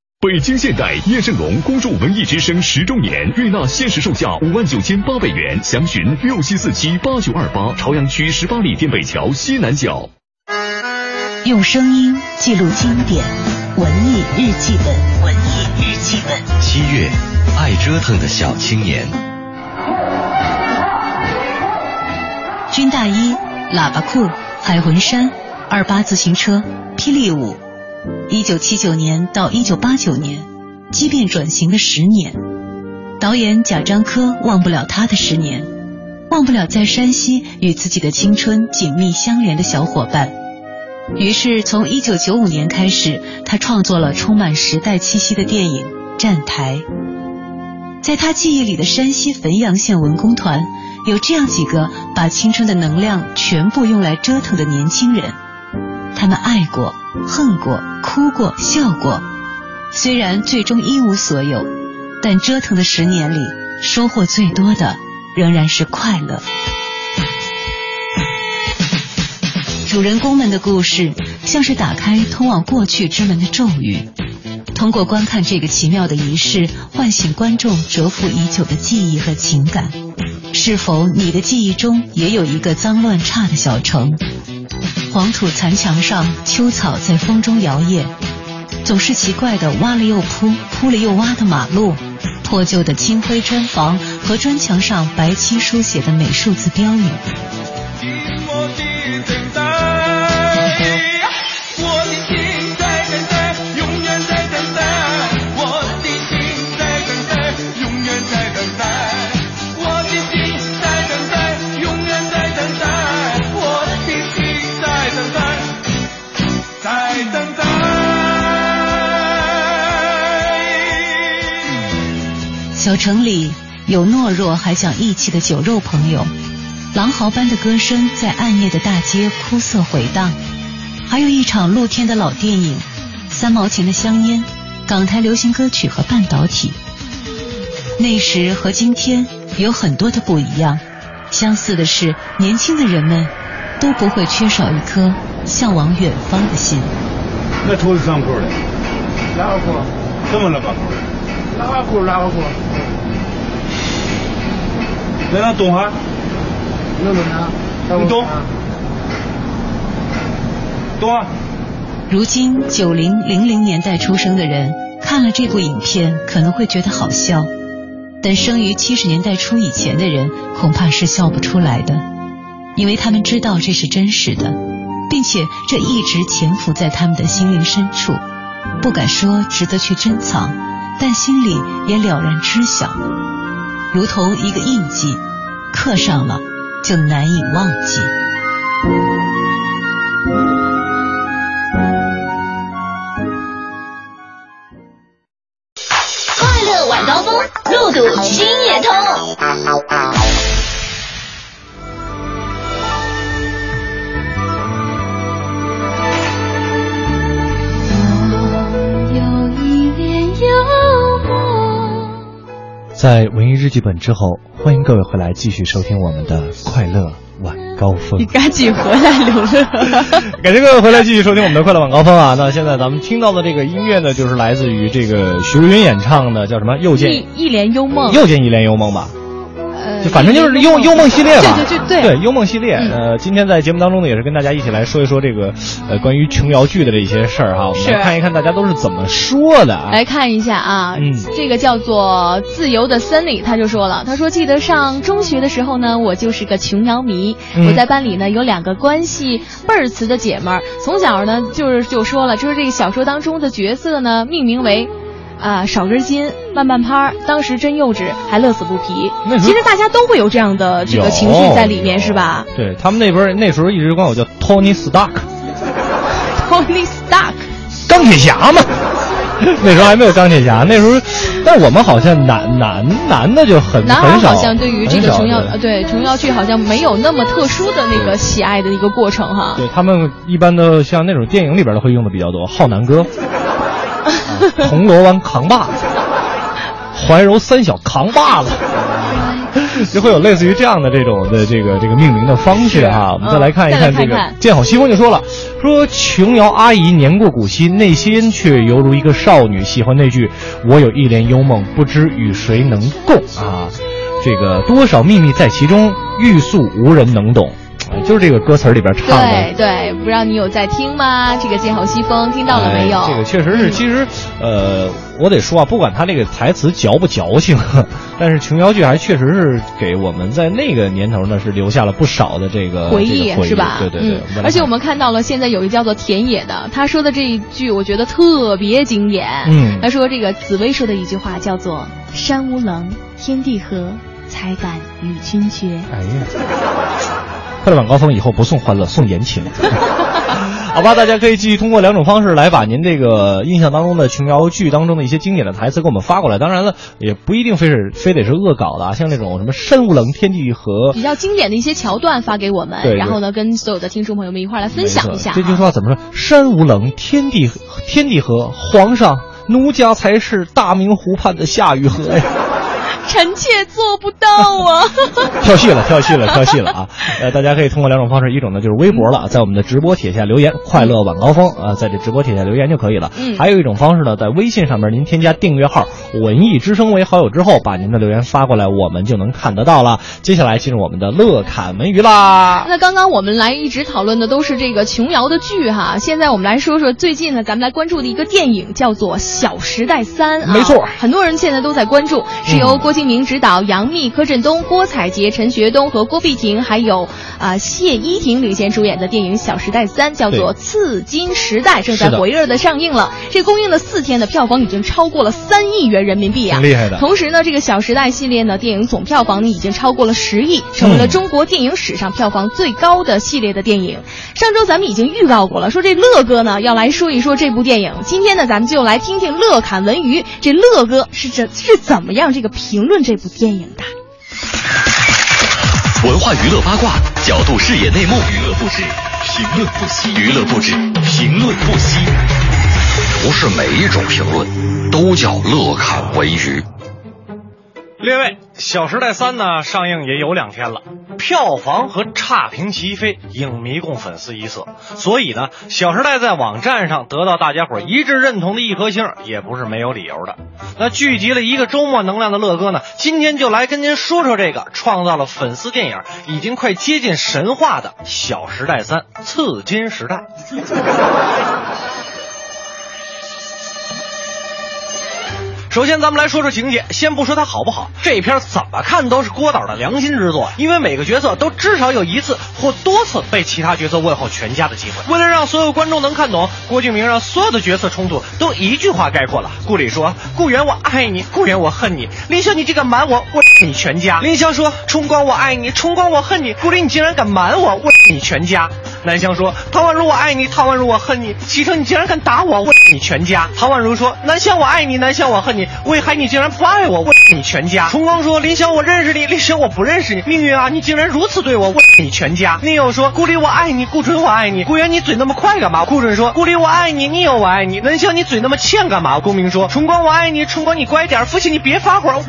北京现代叶盛龙恭祝文艺之声十周年，悦纳限时售价五万九千八百元，详询六七四七八九二八，朝阳区十八里店北桥西南角。用声音记录经典，文艺日记本，文艺日记本。七月，爱折腾的小青年。军大衣、喇叭裤、海魂衫、二八自行车、霹雳舞。一九七九年到一九八九年，畸变转型的十年，导演贾樟柯忘不了他的十年，忘不了在山西与自己的青春紧密相连的小伙伴。于是，从一九九五年开始，他创作了充满时代气息的电影《站台》。在他记忆里的山西汾阳县文工团，有这样几个把青春的能量全部用来折腾的年轻人。他们爱过、恨过、哭过、笑过，虽然最终一无所有，但折腾的十年里，收获最多的仍然是快乐。主人公们的故事像是打开通往过去之门的咒语，通过观看这个奇妙的仪式，唤醒观众蛰伏已久的记忆和情感。是否你的记忆中也有一个脏乱差的小城？黄土残墙上，秋草在风中摇曳，总是奇怪的挖了又铺，铺了又挖的马路，破旧的青灰砖房和砖墙上白漆书写的美术字标语。小城里有懦弱还讲义气的酒肉朋友，狼嚎般的歌声在暗夜的大街哭涩回荡，还有一场露天的老电影，三毛钱的香烟，港台流行歌曲和半导体。那时和今天有很多的不一样，相似的是，年轻的人们都不会缺少一颗向往远方的心。那头是上裤的，哪个裤？怎么了吧？哪个裤？哪个裤？来，咱动下。能动啊？你懂？懂啊！如今九零零零年代出生的人看了这部影片，可能会觉得好笑，但生于七十年代初以前的人恐怕是笑不出来的，因为他们知道这是真实的，并且这一直潜伏在他们的心灵深处，不敢说值得去珍藏，但心里也了然知晓。如同一个印记，刻上了就难以忘记。在文艺日记本之后，欢迎各位回来继续收听我们的快乐晚高峰。你赶紧回来，刘乐。感谢各位回来继续收听我们的快乐晚高峰啊！那现在咱们听到的这个音乐呢，就是来自于这个徐若云演唱的，叫什么？又见一一帘幽梦，又见一帘幽梦吧。呃，就反正就是幽幽梦系列吧，对对对幽梦系列。呃，今天在节目当中呢，也是跟大家一起来说一说这个呃关于琼瑶剧的这些事儿哈。我们看一看大家都是怎么说的啊。来看一下啊，嗯这个叫做自由的 Sunny，他就说了，他说记得上中学的时候呢，我就是个琼瑶迷，嗯我在班里呢有两个关系倍儿瓷的姐们儿，从小呢就是就说了，就是这个小说当中的角色呢命名为。啊，少根筋，慢半拍儿，当时真幼稚，还乐此不疲。其实大家都会有这样的这个情绪在里面，是吧对他们那边那时候一直管我叫 Tony Stark，？Tony Stark，钢铁侠嘛。那时候还没有钢铁侠，那时候，但我们好像男男男的就很男孩很少好像对于这个琼瑶，对琼瑶剧好像没有那么特殊的那个喜爱的一个过程哈。对他们一般的像那种电影里边都会用的比较多，浩南哥，啊 铜锣湾扛把子，怀柔三小扛把子，就会有类似于这样的这种的这个这个命名的方式哈。我们再来看一看这个看看见好西风就说了，说琼瑶阿姨年过古稀，内心却犹如一个少女，喜欢那句“我有一帘幽梦，不知与谁能共”啊。这个多少秘密在其中，欲诉无人能懂，哎就是这个歌词里边唱的。对对，不知道你有在听吗？这个见好西风听到了没有？哎这个确实是，其实，呃，我得说啊，不管他这个台词矫不矫情，但是琼瑶剧还确实是给我们在那个年头呢是留下了不少的这个回忆这个回忆是吧？对对对，而且我们看到了，现在有一个叫做田野的，他说的这一句，我觉得特别经典。嗯他说这个紫薇说的一句话叫做“山无棱，天地合，才敢与君绝”。哎呀，快乐晚高峰以后不送欢乐，送言情。好吧，大家可以继续通过两种方式来把您这个印象当中的琼瑶剧当中的一些经典的台词给我们发过来。当然了，也不一定非是非得是恶搞的啊，像那种什么山无棱，天地合，比较经典的一些桥段发给我们，对对然后呢，跟所有的听众朋友们一块儿来分享一下。这句话怎么说？山无棱，天地天地合，皇上，奴家才是大明湖畔的夏雨荷呀！臣妾做不到啊！跳戏了，跳戏了，跳戏了啊！呃，大家可以通过两种方式，一种呢就是微博了，在我们的直播帖下留言“快乐晚高峰”啊，在这直播帖下留言就可以了。嗯还有一种方式呢，在微信上面您添加订阅号“文艺之声”为好友之后，把您的留言发过来，我们就能看得到了。接下来进入我们的乐侃文娱啦。那刚刚我们来一直讨论的都是这个琼瑶的剧哈，现在我们来说说最近呢，咱们来关注的一个电影叫做《小时代三》啊，没错很多人现在都在关注，是由郭敬明执导，杨幂、柯震东、郭采洁、陈学冬和郭碧婷还有啊、谢依婷领衔主演的电影《小时代三》，叫做《刺金时代》，正在火热的上映了。这公映了四天的票房已经超过了三亿元人民币啊，挺厉害的同时呢，这个《小时代》系列呢，电影总票房呢已经超过了十亿，成为了嗯中国电影史上票房最高的系列的电影。上周咱们已经预告过了，说这乐哥呢要来说一说这部电影。今天呢，咱们就来听听乐侃文娱，这乐哥是怎是怎么样这个评论这部电影的。文化娱乐八卦，角度视野内幕，娱乐不止，评论不息，娱乐不止，评论不息。不是每一种评论都叫乐侃文娱。列位，《小时代三》呢上映也有两天了，票房和差评齐飞，影迷共粉丝一色。所以呢，《小时代》在网站上得到大家伙一致认同的一颗星，也不是没有理由的。那聚集了一个周末能量的乐哥呢，今天就来跟您说说这个创造了粉丝电影已经快接近神话的《小时代三：刺金时代》。首先，咱们来说说情节。先不说它好不好，这片怎么看都是郭导的良心之作，因为每个角色都至少有一次或多次被其他角色问候全家的机会。为了让所有观众能看懂，郭敬明让所有的角色冲突都一句话概括了。顾里说：“顾源我爱你，顾源我恨你。林霄你这个瞒我，我你全家。”林霄说：“冲光我爱你，冲光我恨你。顾里你竟然敢瞒我，我你全家。”南湘说：“唐宛如我爱你，唐宛如我恨你。启程你竟然敢打我，我你全家。”唐宛如说：“南湘我爱你，南湘我恨你。魏海你竟然不爱我，我你全家。”崇光说：“林霄我认识你，林霄我不认识你。命运啊，你竟然如此对我，我你全家。宁友说顾里我爱你，顾准我爱你。顾源你嘴那么快干嘛？顾准说顾里我爱你，宁友我爱你。能像你嘴那么欠干嘛？顾明说春光我爱你，春光你乖点，父亲你别发火。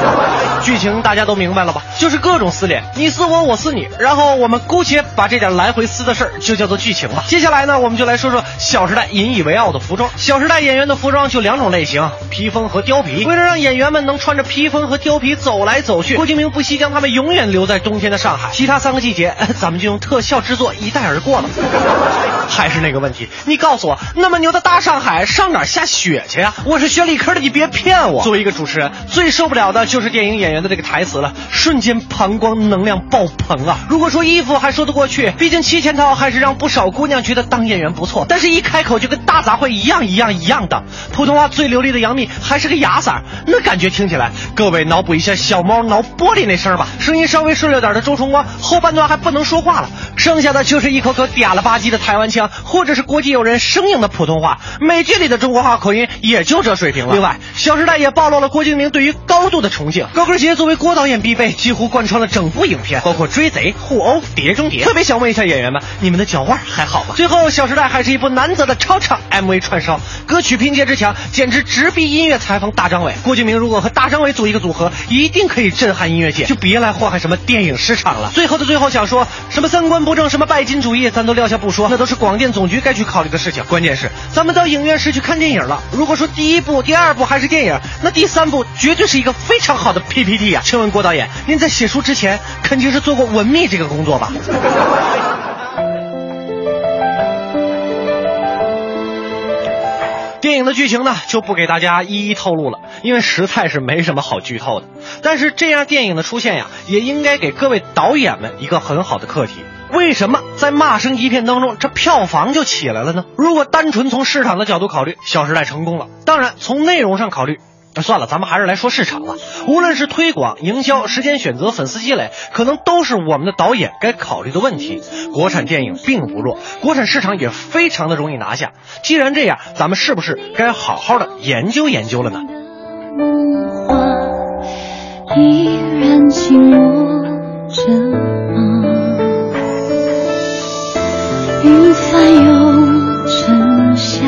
剧情大家都明白了吧？就是各种撕脸，你撕我，我撕你，然后我们姑且把这点来回撕的事儿就叫做剧情吧。接下来呢，我们就来说说《小时代》引以为傲的服装。《小时代》演员的服装就两种类型，披风和貂皮。为了让演员们能穿着披风和貂皮走来走去，郭敬明不惜将他们永远留在冬天的上海。其他三个季节，咱们就用特效制作一带而过了。还是那个问题，你告诉我，那么牛的大上海上哪儿下雪去呀？我是学理科的，你别骗我。作为一个主持人，最受不了的就是电影演员的这个台词了，瞬间膀胱能量爆棚啊！如果说衣服还说得过去，毕竟七千套还是让不少姑娘觉得当演员不错。但是，一开口就跟大杂烩一样一样一样的，普通话最流利的杨幂还是个哑嗓，那感觉听起来，各位脑补一下小猫挠玻璃那声吧，声音稍微顺溜点的周崇光后半段还不能说话了，剩下的就是一口口嗲了吧唧的台湾腔，或者是国际友人生硬的普通话，美剧里的中国话口音也就这水平了。另外，《小时代》也暴露了郭敬明对于高度的崇敬，高跟鞋作为郭导演必备，几乎贯穿了整部影片，包括追贼、互殴、碟中谍。特别想问一下演员们，你们的脚腕还好吗？最后，《小时代》还是一部难得的超长 MV 串烧，歌曲拼接之强，简直直逼音乐裁缝大张伟。郭敬明如果和大张伟组一个组合，一定可以震撼音乐界，就别来祸害什么电影市场了。最后的最后，想说什么三观不正，什么拜金主义，咱都撂下不说，那都是广电总局该去考虑的事情。关键是咱们到影院是去看电影了，如果说第一部、第二部还是电影，那第三部绝对是一个非常好的 PPT 啊！请问郭导演，您在写书之前肯定是做过文秘这个工作吧？电影的剧情呢，就不给大家一一透露了，因为实在是没什么好剧透的。但是这样电影的出现呀，也应该给各位导演们一个很好的课题。为什么在骂声一片当中，这票房就起来了呢？如果单纯从市场的角度考虑，《小时代》成功了。当然，从内容上考虑，那算了，咱们还是来说市场吧。无论是推广、营销、时间选择、粉丝积累，可能都是我们的导演该考虑的问题。国产电影并不弱，国产市场也非常的容易拿下。既然这样，咱们是不是该好好的研究研究了呢？依然紧握着吗？云翻又沉下，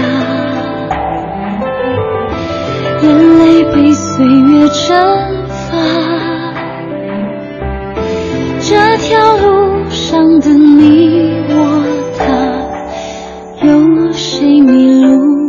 眼泪被岁月蒸发。这条路上的你我他，有谁迷路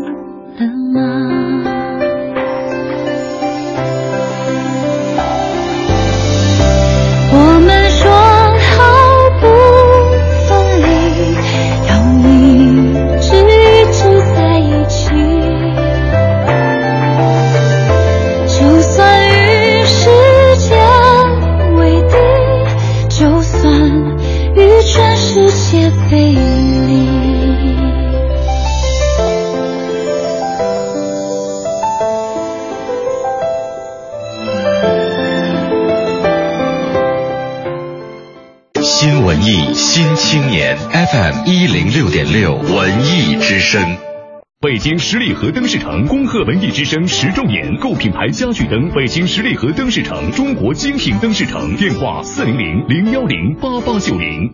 FM 一零六点六文艺之声。北京十里河灯饰城恭贺文艺之声十周年，购品牌家具灯，北京十里河灯饰城，中国精品灯饰城，电话四零零零幺零八八九零。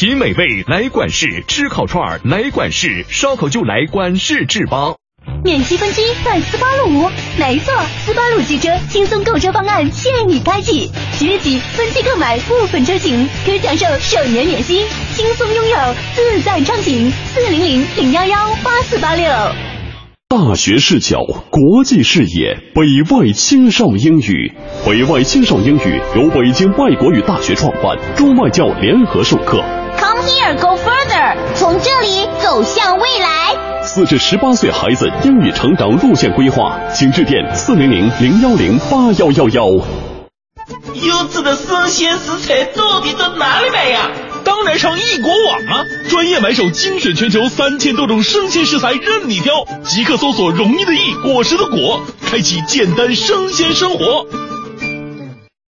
品美味来管事，吃烤串儿来管事，烧烤就来管事制吧。免息分期在斯巴鲁无，没错，斯巴鲁汽车轻松购车方案现已开启，即日起分期购买部分车型可享受首年免息，轻松拥有自在畅行。四零零零幺幺八四八六。大学视角，国际视野，北外青少英语。北外青少英语由北京外国语大学创办，中外教联合授课。Come here, go further，从这里走向未来。四至十八岁孩子英语成长路线规划，请致电四零零零幺零八幺幺幺。优质的生鲜食材到底到哪里买呀？当然上易果网啊！专业买手精选全球三千多种生鲜食材任你挑，即刻搜索“容易的易，果实的果”，开启简单生鲜生活。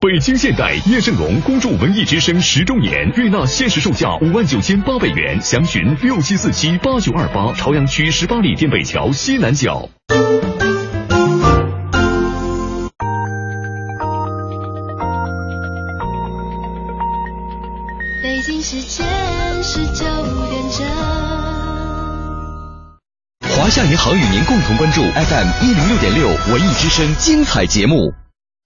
北京现代叶盛龙恭祝文艺之声十周年，悦纳限时售价五万九千八百元，详询六七四七八九二八，朝阳区十八里店北桥西南角。北京时间十九点整。华夏银行与您共同关注 FM 一零六点六文艺之声精彩节目。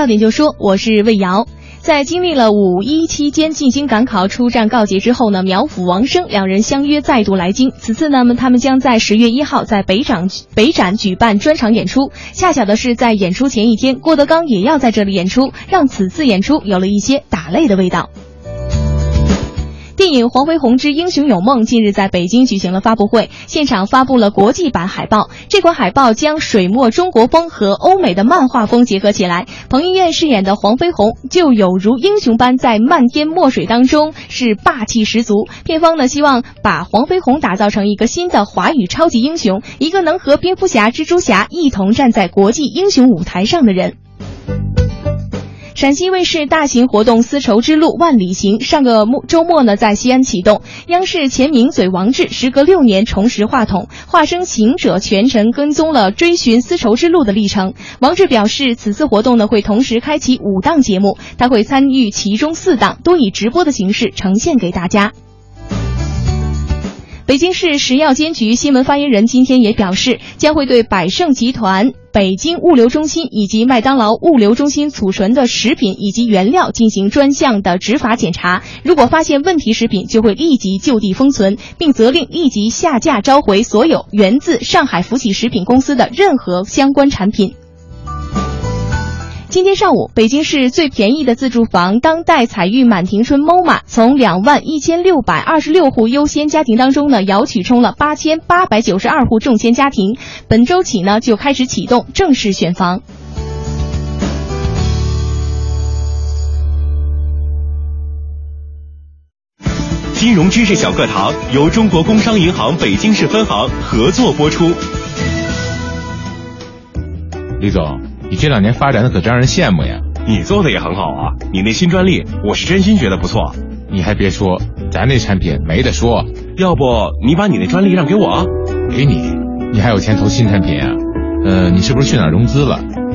要点就说，我是魏瑶。在经历了五一期间进京赶考、出战告捷之后呢，苗阜、王生两人相约再度来京。此次呢，他们将在十月一号在北展北展举办专场演出。恰巧的是，在演出前一天，郭德纲也要在这里演出，让此次演出有了一些打擂的味道。电影《黄飞鸿之英雄有梦》近日在北京举行了发布会，现场发布了国际版海报。这款海报将水墨中国风和欧美的漫画风结合起来，彭于晏饰演的黄飞鸿就有如英雄般在漫天墨水当中是霸气十足。片方呢希望把黄飞鸿打造成一个新的华语超级英雄，一个能和蝙蝠侠、蜘蛛侠一同站在国际英雄舞台上的人。陕西卫视大型活动《丝绸之路万里行》上个周末呢，在西安启动。央视前名嘴王志时隔六年重拾话筒，化身行者，全程跟踪了追寻丝绸之路的历程。王志表示，此次活动呢会同时开启五档节目，他会参与其中四档，都以直播的形式呈现给大家。北京市食药监局新闻发言人今天也表示，将会对百胜集团北京物流中心以及麦当劳物流中心储存的食品以及原料进行专项的执法检查。如果发现问题食品，就会立即就地封存，并责令立即下架召回所有源自上海福喜食品公司的任何相关产品。今天上午，北京市最便宜的自住房当代彩玉满庭春 MOMA 从两万一千六百二十六户优先家庭当中呢，摇取冲了八千八百九十二户中签家庭。本周起呢，就开始启动正式选房。金融知识小课堂由中国工商银行北京市分行合作播出。李总，你这两年发展的可真让人羡慕呀！你做的也很好啊，你那新专利，我是真心觉得不错。你还别说，咱那产品没得说。要不你把你那专利让给我？给你，你还有钱投新产品啊？呃，你是不是去哪儿融资了？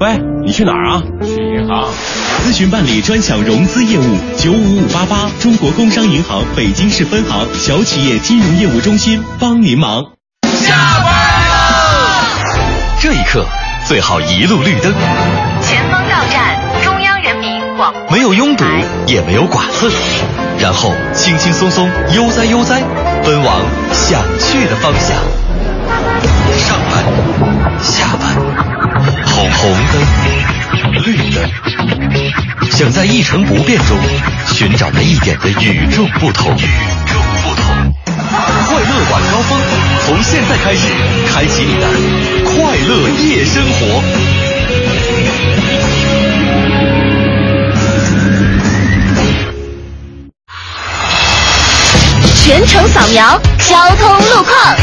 喂，你去哪儿啊？去银行。咨询办理专享融资业务，九五五八八，中国工商银行北京市分行小企业金融业务中心帮您忙。下班了，这一刻最好一路绿灯，前方到站中央人民广播，没有拥堵，也没有剐蹭，然后轻轻松松悠哉悠哉奔往想去的方向。上班，下班，红灯，绿灯。想在一成不变中寻找那一点的与众不同。与众不同。快乐晚高峰，从现在开始，开启你的快乐夜生活。全程扫描交通路况。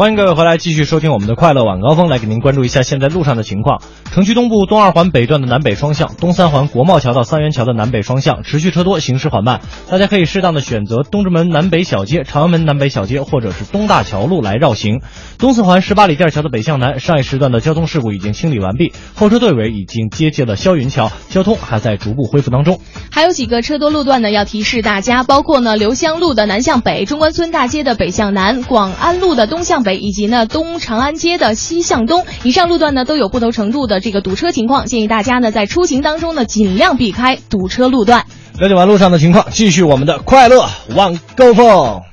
欢迎各位回来，继续收听我们的快乐晚高峰，来给您关注一下现在路上的情况。城区东部东二环北段的南北双向，东三环国贸桥到三元桥的南北双向持续车多，行驶缓慢。大家可以适当的选择东直门南北小街、朝阳门南北小街，或者是东大桥路来绕行。东四环十八里店桥的北向南，上一时段的交通事故已经清理完毕，后车队尾已经接近了霄云桥，交通还在逐步恢复当中。还有几个车多路段呢，要提示大家，包括呢刘香路的南向北、中关村大街的北向南、广安路的东向北，以及呢东长安街的西向东。以上路段呢都有不同程度的这个堵车情况，建议大家呢在出行当中呢尽量避开堵车路段。了解完路上的情况，继续我们的快乐晚高峰。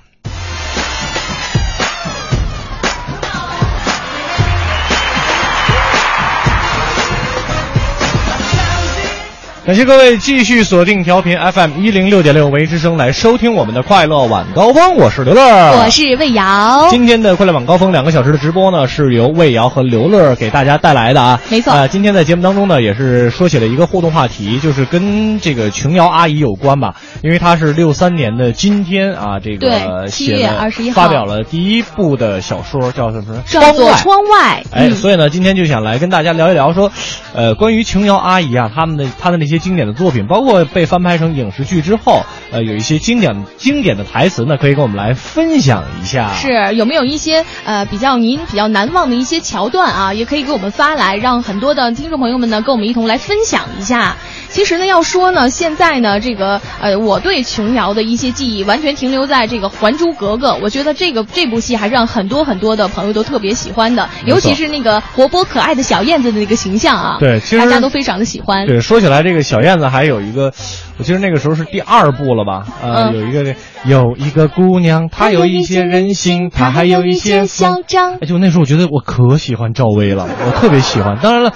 感谢各位继续锁定调频 FM 一零六点六维之声来收听我们的快乐晚高峰，我是刘乐，我是魏瑶。今天的快乐晚高峰两个小时的直播呢，是由魏瑶和刘乐给大家带来的啊。没错啊、今天在节目当中呢，也是说起了一个互动话题，就是跟这个琼瑶阿姨有关吧，因为她是六三年的今天啊，这个对7月写了21号发表了第一部的小说，叫什么？叫做外窗外。哎，嗯所以呢，今天就想来跟大家聊一聊说，呃，关于琼瑶阿姨啊，他们的她的那些经典的作品，包括被翻拍成影视剧之后，呃，有一些经典经典的台词呢，可以跟我们来分享一下。是有没有一些呃比较您比较难忘的一些桥段啊？也可以给我们发来，让很多的听众朋友们呢跟我们一同来分享一下。其实呢，要说呢，现在呢，这个呃，我对琼瑶的一些记忆完全停留在这个《还珠格格》，我觉得这个这部戏还是让很多很多的朋友都特别喜欢的，尤其是那个活泼可爱的小燕子的那个形象啊，对其实大家都非常的喜欢。对，说起来这个小燕子还有一个，我记得那个时候是第二部了吧？呃，嗯有一个有一个姑娘，她有一些任性，她还有一些嚣张。哎，就那时候我觉得我可喜欢赵薇了，我特别喜欢。当然了，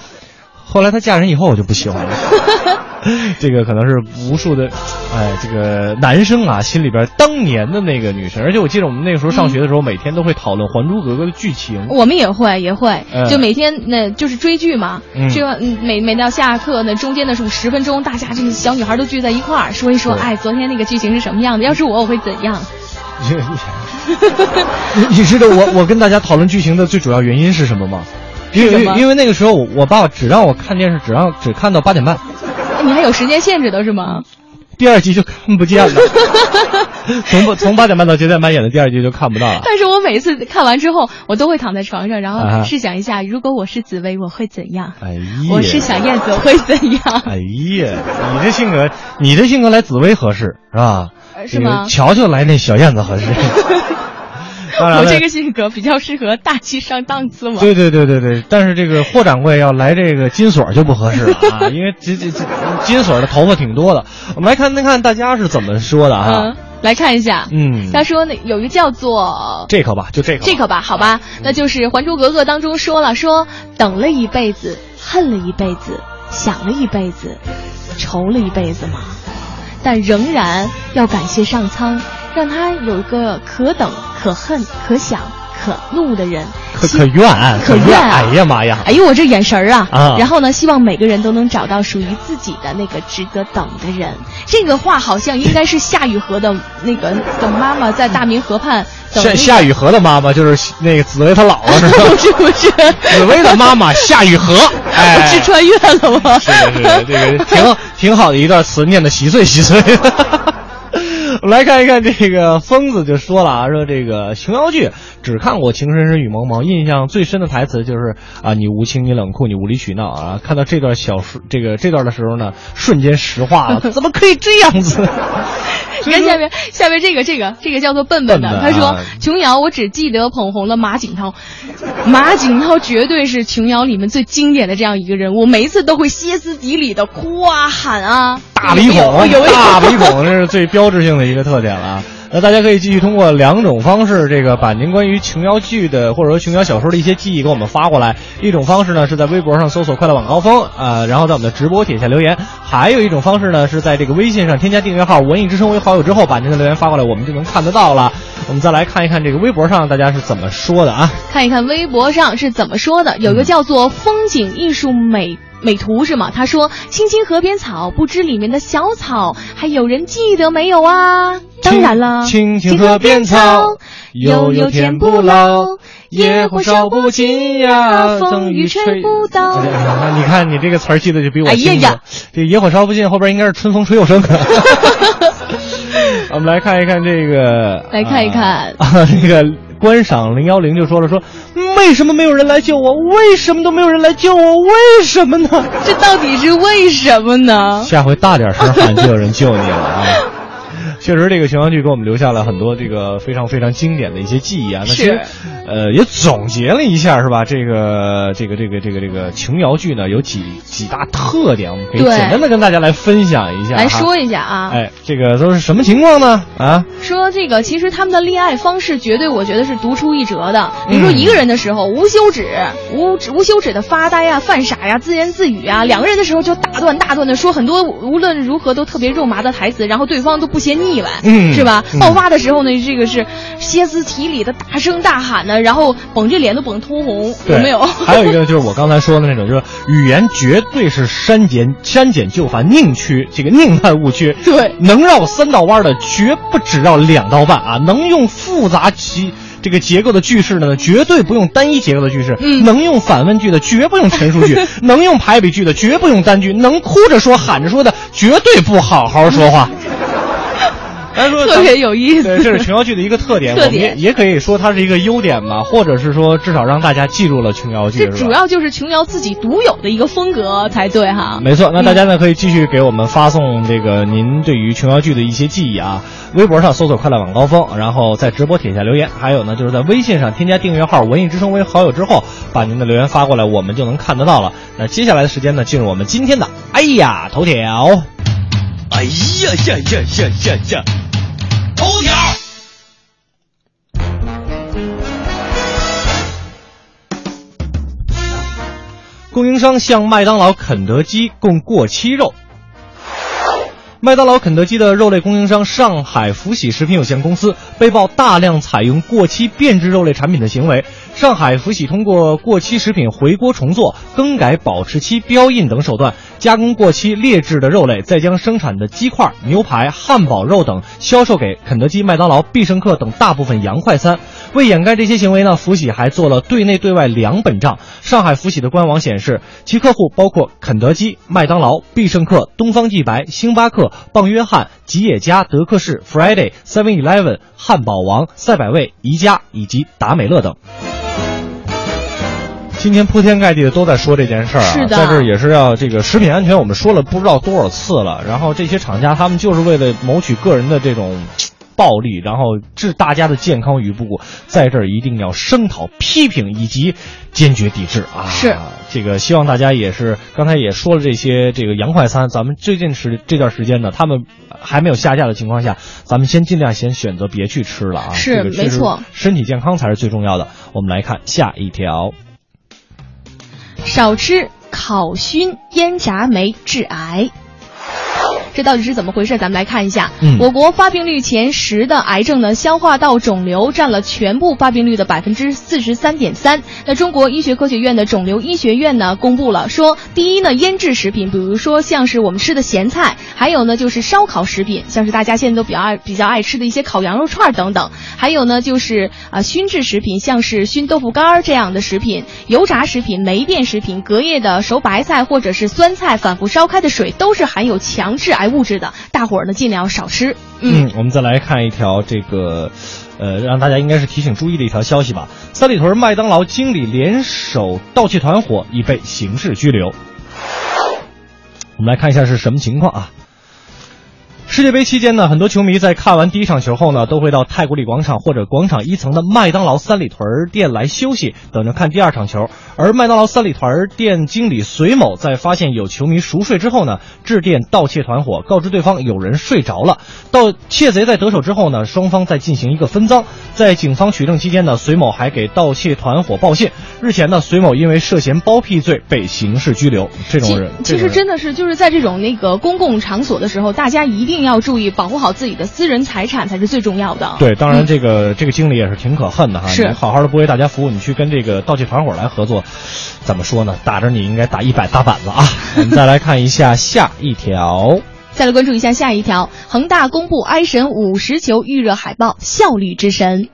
后来她嫁人以后我就不喜欢了。这个可能是无数的，哎，这个男生啊心里边当年的那个女生，而且我记得我们那个时候上学的时候，每天都会讨论《还珠格格》的剧情。我们也会也会，嗯就每天那就是追剧嘛，嗯这个嗯每每到下课那中间的时候十分钟，大家这个小女孩都聚在一块儿说一说，哎，昨天那个剧情是什么样的？要是我，我会怎样？你你知道我我跟大家讨论剧情的最主要原因是什么吗？因为因为那个时候我我爸只让我看电视，只让只看到八点半，你还有时间限制的是吗？第二集就看不见了。从从八点半到九点半演的第二集就看不到了。但是我每次看完之后，我都会躺在床上，然啊后试想一下，如果我是紫薇，我会怎样？哎呀，我是小燕子，我会怎样？哎呀，你这性格，你这性格来紫薇合适是吧？呃是吗这个乔乔来那小燕子合适。我这个性格比较适合大气上档次嘛。对对对对对，但是这个霍掌柜要来这个金锁就不合适了啊，因为这这这金锁的头发挺多的。我们来看看看大家是怎么说的啊？嗯，来看一下，嗯，他说那有一个叫做这个吧，就这个。这个吧，好吧，那就是《还珠格格》当中说了，说等了一辈子，恨了一辈子，想了一辈子，愁了一辈子嘛，但仍然要感谢上苍，让他有一个可等、可恨、可想、可怒的人。可可怨可怨啊哎呀妈呀！哎呦，我这眼神儿啊！啊然后呢，希望每个人都能找到属于自己的那个值得等的人。这个话好像应该是夏雨荷的那个的妈妈在大明河畔等、那个。夏夏雨荷的妈妈就是那个紫薇她姥姥是吧？不是不是，紫薇的妈妈夏雨荷，哎，我是穿越了吗？是的，是的，这个挺挺好的一段词，念的稀碎稀碎。我 们来看一看这个疯子就说了啊，说这个琼瑶剧只看过《情深深雨蒙蒙》，印象最深的台词就是啊，你无情，你冷酷，你无理取闹啊。看到这段小说，这个这段的时候呢，瞬间石化了，怎么可以这样子？你看下面下面这个这个这个叫做笨笨的，笨笨他说啊琼瑶我只记得捧红了马景涛，马景涛绝对是琼瑶里面最经典的这样一个人物，每一次都会歇斯底里的哭啊喊啊，大鼻孔，有没有？大鼻孔，这是最标志性的的一个特点了啊。那大家可以继续通过两种方式，这个把您关于琼瑶剧的或者说琼瑶小说的一些记忆给我们发过来。一种方式呢是在微博上搜索“快乐晚高峰”啊、然后在我们的直播帖下留言；还有一种方式呢是在这个微信上添加订阅号“文艺之声”为好友之后，把您的留言发过来，我们就能看得到了。我们再来看一看这个微博上大家是怎么说的啊？看一看微博上是怎么说的，有一个叫做“风景艺术美”。美图是吗？他说：“青青河边草，不知里面的小草，还有人记得没有啊？”当然了，青青河边草，悠悠天不老，野火烧不尽呀，风雨吹不倒。哎 你看你这个词儿记得就比我清楚。哎呀呀这野火烧不尽后边应该是春风吹又生。我们来看一看这个，来看一看啊，这个观赏零幺零就说了说，为什么没有人来救我？为什么都没有人来救我？为什么呢？这到底是为什么呢？下回大点声喊，就有人救你了啊！确实，这个琼瑶剧给我们留下了很多这个非常非常经典的一些记忆啊。那其实，呃，也总结了一下，是吧？这个这个这个这个这个琼瑶剧呢，有几几大特点，我们可以简单的跟大家来分享一下。来说一下啊。哎，这个都是什么情况呢？啊，说这个，其实他们的恋爱方式绝对，我觉得是独出一辙的。比嗯如说一个人的时候，无休止、无无休止的发呆呀、犯傻呀、自言自语啊；两个人的时候就大段大段的说很多无论如何都特别肉麻的台词，然后对方都不嫌腻歪，嗯是吧？嗯爆发的时候呢，这个是歇斯底里的大声大喊呢，然后绷着脸都绷通红，有没有？还有一个就是我刚才说的那种，就是语言绝对是删减删减就繁，宁缺这个宁滥勿缺。对，能绕三道弯的绝不只绕两道半啊！能用复杂其这个结构的句式的呢，绝对不用单一结构的句式。嗯，能用反问句的，绝不用陈述句；能用排比句的，绝不用单句；能哭着说、喊着说的，绝对不好好说话。咱说特别有意思对，这是琼瑶剧的一个特点，特点我们也也可以说它是一个优点吧，或者是说至少让大家记住了琼瑶剧，这主要就是琼瑶自己独有的一个风格才对哈。没错，那大家呢可以继续给我们发送这个您对于琼瑶剧的一些记忆啊，微博上搜索“快乐晚高峰”，然后在直播帖下留言，还有呢就是在微信上添加订阅号“文艺之声”为好友之后，把您的留言发过来，我们就能看得到了。那接下来的时间呢，进入我们今天的哎呀头条。哎呀呀呀呀呀呀！头条。供应商向麦当劳、肯德基供过期肉。麦当劳、肯德基的肉类供应商上海福喜食品有限公司被曝大量采用过期变质肉类产品的行为。上海福喜通过过期食品回锅重做、更改保质期标印等手段，加工过期劣质的肉类，再将生产的鸡块、牛排、汉堡肉等销售给肯德基、麦当劳、必胜客等大部分洋快餐。为掩盖这些行为呢，福喜还做了对内对外两本账。上海福喜的官网显示，其客户包括肯德基、麦当劳、必胜客、东方既白、星巴克、棒约翰、吉野家、德克士、Friday、Seven Eleven、汉堡王、赛百味、宜家以及达美乐等。今天铺天盖地的都在说这件事儿啊，是在这儿也是要这个食品安全，我们说了不知道多少次了。然后这些厂家他们就是为了谋取个人的这种暴力，然后置大家的健康于不顾，在这儿一定要声讨、批评以及坚决抵制啊！是这个，希望大家也是刚才也说了这些这个洋快餐，咱们最近时这段时间呢，他们还没有下架的情况下，咱们先尽量先选择别去吃了啊！是这个没错身体健康才是最重要的。我们来看下一条。少吃烤熏烟炸酶致癌。这到底是怎么回事？咱们来看一下。嗯我国发病率前十的癌症呢，消化道肿瘤占了全部发病率的百分之四十三点三。那中国医学科学院的肿瘤医学院呢，公布了说，第一呢，腌制食品，比如说像是我们吃的咸菜，还有呢就是烧烤食品，像是大家现在都比较爱比较爱吃的一些烤羊肉串等等。还有呢就是啊、熏制食品，像是熏豆腐干儿这样的食品，油炸食品、霉变食品、隔夜的熟白菜或者是酸菜反复烧开的水，都是含有有强致癌物质的，大伙儿呢尽量少吃。嗯，我们再来看一条这个，呃，让大家应该是提醒注意的一条消息吧。三里屯麦当劳经理联手盗窃团伙已被刑事拘留。我们来看一下是什么情况啊？世界杯期间呢，很多球迷在看完第一场球后呢，都会到太古里广场或者广场一层的麦当劳三里屯店来休息，等着看第二场球。而麦当劳三里屯店经理隋某在发现有球迷熟睡之后呢，致电盗窃团伙，告知对方有人睡着了。盗窃贼在得手之后呢，双方再进行一个分赃。在警方取证期间呢，隋某还给盗窃团伙报信。日前呢，隋某因为涉嫌包庇罪被刑事拘留。这种人，其实真的是就是在这种那个公共场所的时候，大家一定要注意保护好自己的私人财产才是最重要的。对，当然这个、嗯、这个经理也是挺可恨的哈。是，你好好的不为大家服务，你去跟这个盗窃团伙来合作，怎么说呢？打着你应该打一百大板子啊！我们再来看一下下一条。再来关注一下下一条，恒大公布埃神五十球预热海报，效率之神。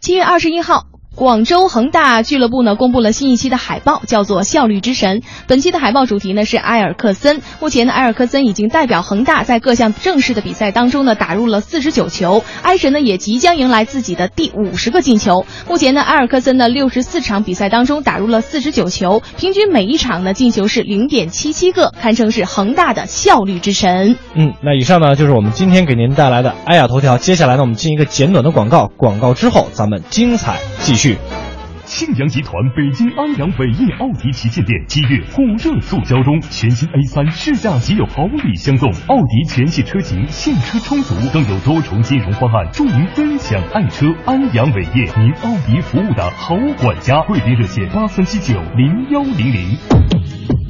七月二十一号。广州恒大俱乐部呢公布了新一期的海报，叫做“效率之神”。本期的海报主题呢是埃尔克森。目前呢，埃尔克森已经代表恒大在各项正式的比赛当中呢打入了四十九球，埃神呢也即将迎来自己的第五十个进球。目前呢，埃尔克森的六十四场比赛当中打入了四十九球，平均每一场呢进球是零点七七个，堪称是恒大的效率之神。嗯，那以上呢就是我们今天给您带来的埃亚头条。接下来呢，我们进一个简短的广告，广告之后咱们精彩继续。庆阳集团北京安阳伟业奥迪旗舰店七月火热促销中，全新 A 三试驾即有好礼相送，奥迪全系车型现车充足，更有多重金融方案助您分享爱车。安阳伟业，您奥迪服务的好管家，贵宾热线八三七九零幺零零。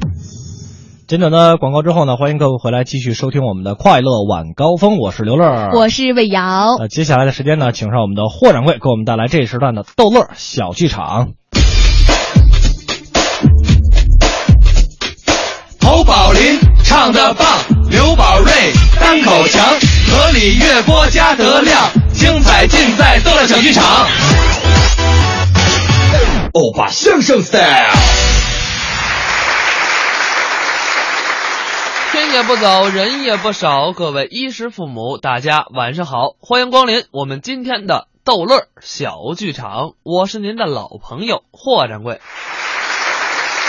简短的广告之后呢，欢迎各位回来继续收听我们的快乐晚高峰，我是刘乐，我是魏瑶。那，接下来的时间呢，请上我们的霍掌柜给我们带来这一时段的逗乐小剧场。侯宝林唱的棒，刘宝瑞单口强，河里月波加德亮，精彩尽在逗乐小剧场。欧巴相声 style。也不早，人也不少，各位衣食父母，大家晚上好，欢迎光临我们今天的逗乐小剧场，我是您的老朋友霍掌柜。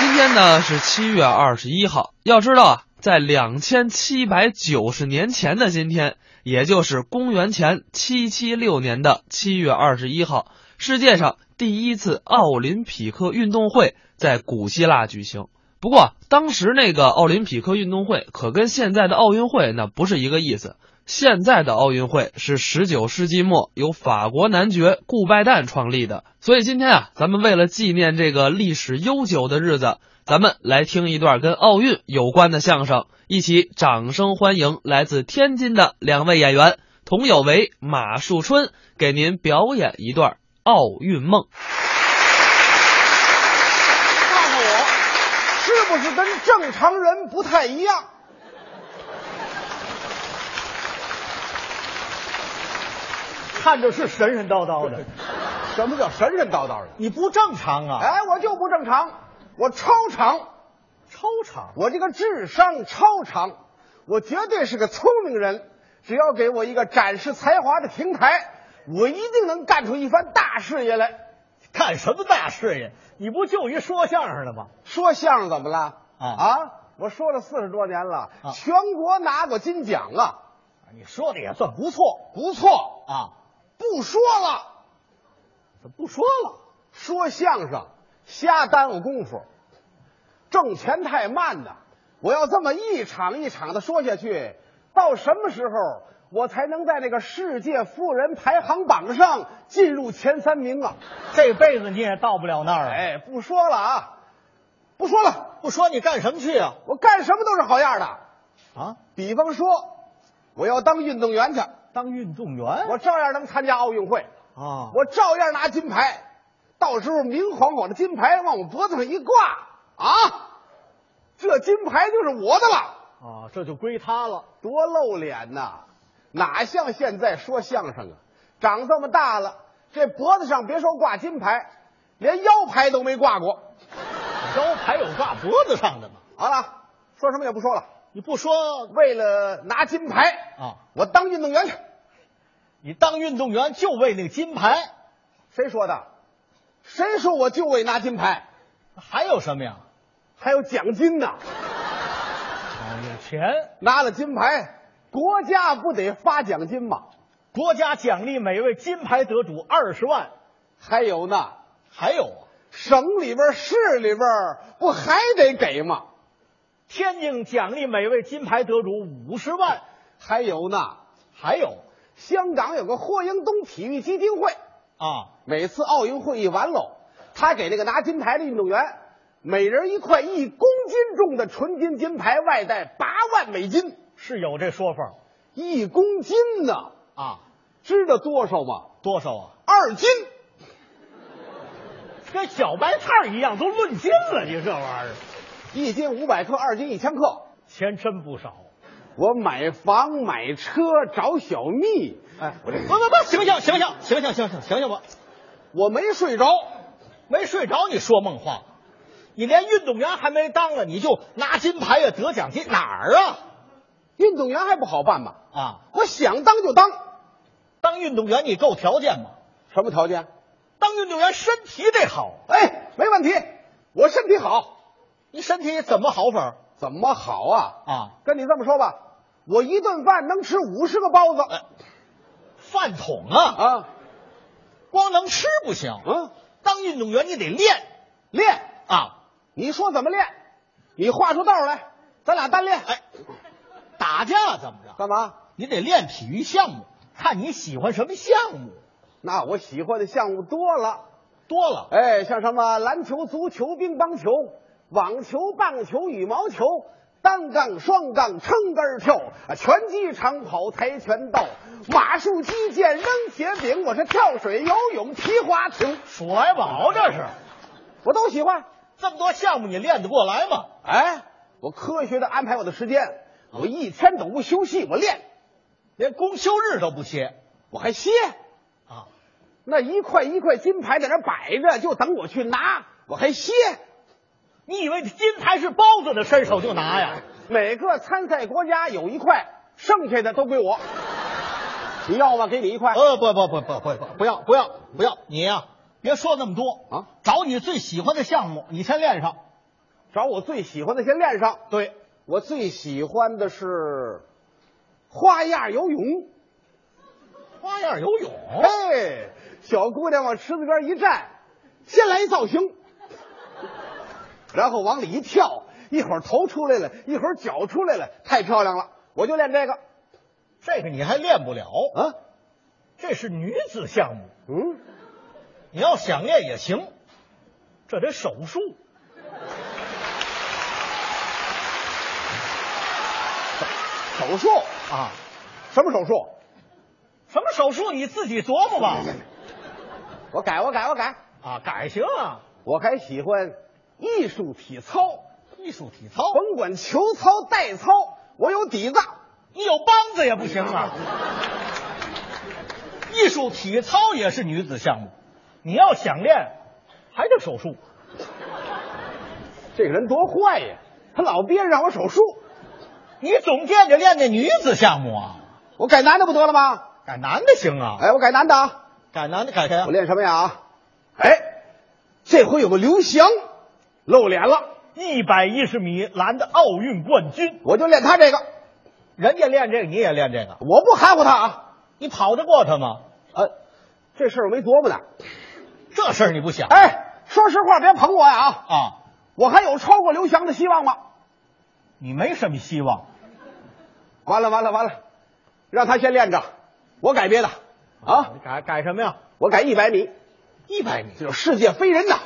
今天呢是七月二十一号，要知道啊，在两千七百九十年前的今天，也就是公元前七七六年的七月二十一号，世界上第一次奥林匹克运动会在古希腊举行。不过，当时那个奥林匹克运动会可跟现在的奥运会那不是一个意思。现在的奥运会是十九世纪末由法国男爵顾拜旦创立的，所以今天啊，咱们为了纪念这个历史悠久的日子，咱们来听一段跟奥运有关的相声，一起掌声欢迎来自天津的两位演员童有为、马树春，给您表演一段奥运梦。是跟正常人不太一样？看着是神神叨叨的，什么叫神神叨叨的？你不正常啊！哎，我就不正常，我超常，超常！我这个智商超常，我绝对是个聪明人。只要给我一个展示才华的平台，我一定能干出一番大事业来。干什么大事业？你不就一说相声的吗？说相声怎么了？啊啊！我说了四十多年了，啊全国拿过金奖啊！你说的也算不错不错啊！不说了，怎么不说了？说相声瞎耽误功夫，挣钱太慢呐！我要这么一场一场的说下去，到什么时候我才能在那个世界富人排行榜上进入前三名啊？这辈子你也到不了那儿。哎，不说了啊，不说了，不说你干什么去啊？我干什么都是好样的啊！比方说，我要当运动员去，当运动员，我照样能参加奥运会啊！我照样拿金牌，到时候明晃晃的金牌往我脖子上一挂啊，这金牌就是我的了啊！这就归他了，多露脸呐！哪像现在说相声啊，长这么大了，这脖子上别说挂金牌，连腰牌都没挂过。腰牌有挂脖子上的吗？好了，说什么也不说了。你不说，为了拿金牌啊，我当运动员去。你当运动员就为那个金牌？谁说的？谁说我就为拿金牌？还有什么呀？还有奖金呢。哦，有钱。拿了金牌，国家不得发奖金吗？国家奖励每位金牌得主二十万，还有呢，还有啊，省里边、市里边不还得给吗？天津奖励每位金牌得主五十万，还有呢，还有。香港有个霍英东体育基金会。啊，每次奥运会一完喽，他给那个拿金牌的运动员每人一块一公斤重的纯金金牌，外带八万美金，是有这说法。一公斤呢啊，知道多少吗？多少啊？二斤，跟小白菜一样，都论斤了。你这玩意儿，一斤五百克，二斤一千克，钱真不少。我买房买车找小蜜，哎，我这不不不，醒醒醒醒醒醒醒醒醒醒吧！我没睡着，没睡着，你说梦话。你连运动员还没当呢，你就拿金牌呀，得奖金哪儿啊？运动员还不好办吗？啊，我想当就当。当运动员你够条件吗？什么条件？当运动员身体得好。哎，没问题，我身体好。你身体怎么好法？怎么好啊？啊，跟你这么说吧，我一顿饭能吃五十个包子。哎、饭桶啊啊，光能吃不行。嗯，当运动员你得练练啊。你说怎么练？你画出道来，咱俩单练。哎，打架怎么着？干嘛？你得练体育项目，看你喜欢什么项目。那我喜欢的项目多了，多了。哎，像什么篮球、足球、乒乓球、网球、棒球、羽毛球、单杠、双杠、撑杆跳、啊，拳击、长跑、跆拳道、马术、击剑、扔铁饼，我是跳水、游泳、皮划艇、数来宝，这是，我都喜欢。这么多项目，你练得过来吗？哎，我科学的安排我的时间，我一天都不休息，我练，连公休日都不歇，我还歇啊。那一块一块金牌在那摆着，就等我去拿，我还歇。你以为金牌是包子的，伸手就拿呀？每个参赛国家有一块，剩下的都归我。你要吗？给你一块。呃，不不不不不不，不要不要不要，你呀、啊，别说那么多啊！找你最喜欢的项目，你先练上。找我最喜欢的先练上。对，我最喜欢的是花样游泳。花样游泳？哎，小姑娘往池子边一站，先来一造型，然后往里一跳，一会儿头出来了，一会儿脚出来了，太漂亮了。我就练这个。这个你还练不了啊？这是女子项目。嗯，你要想练也行，这得手术。手术啊？什么手术？什么手术？你自己琢磨吧。我改，我改，我改啊！改行啊！我还喜欢艺术体操。艺术体操，甭管球操、带操，我有底子。你有梆子也不行啊！艺术体操也是女子项目，你要想练，还得手术。这个人多坏呀！他老憋着让我手术。你总惦着练那女子项目啊？我改男的不得了吗？改男的行啊！哎，我改男的啊！改男的改谁啊？我练什么呀？哎，这回有个刘翔露脸了，一百一十米栏的奥运冠军，我就练他这个。人家练这个，你也练这个，我不含糊他啊！你跑得过他吗？呃，这事儿我没琢磨呢。这事儿你不想？哎，说实话，别捧我呀！啊，我还有超过刘翔的希望吗？你没什么希望。完了完了完了，让他先练着，我改别的啊！改改什么呀？我改一百米，一百米，这叫世界飞人呐！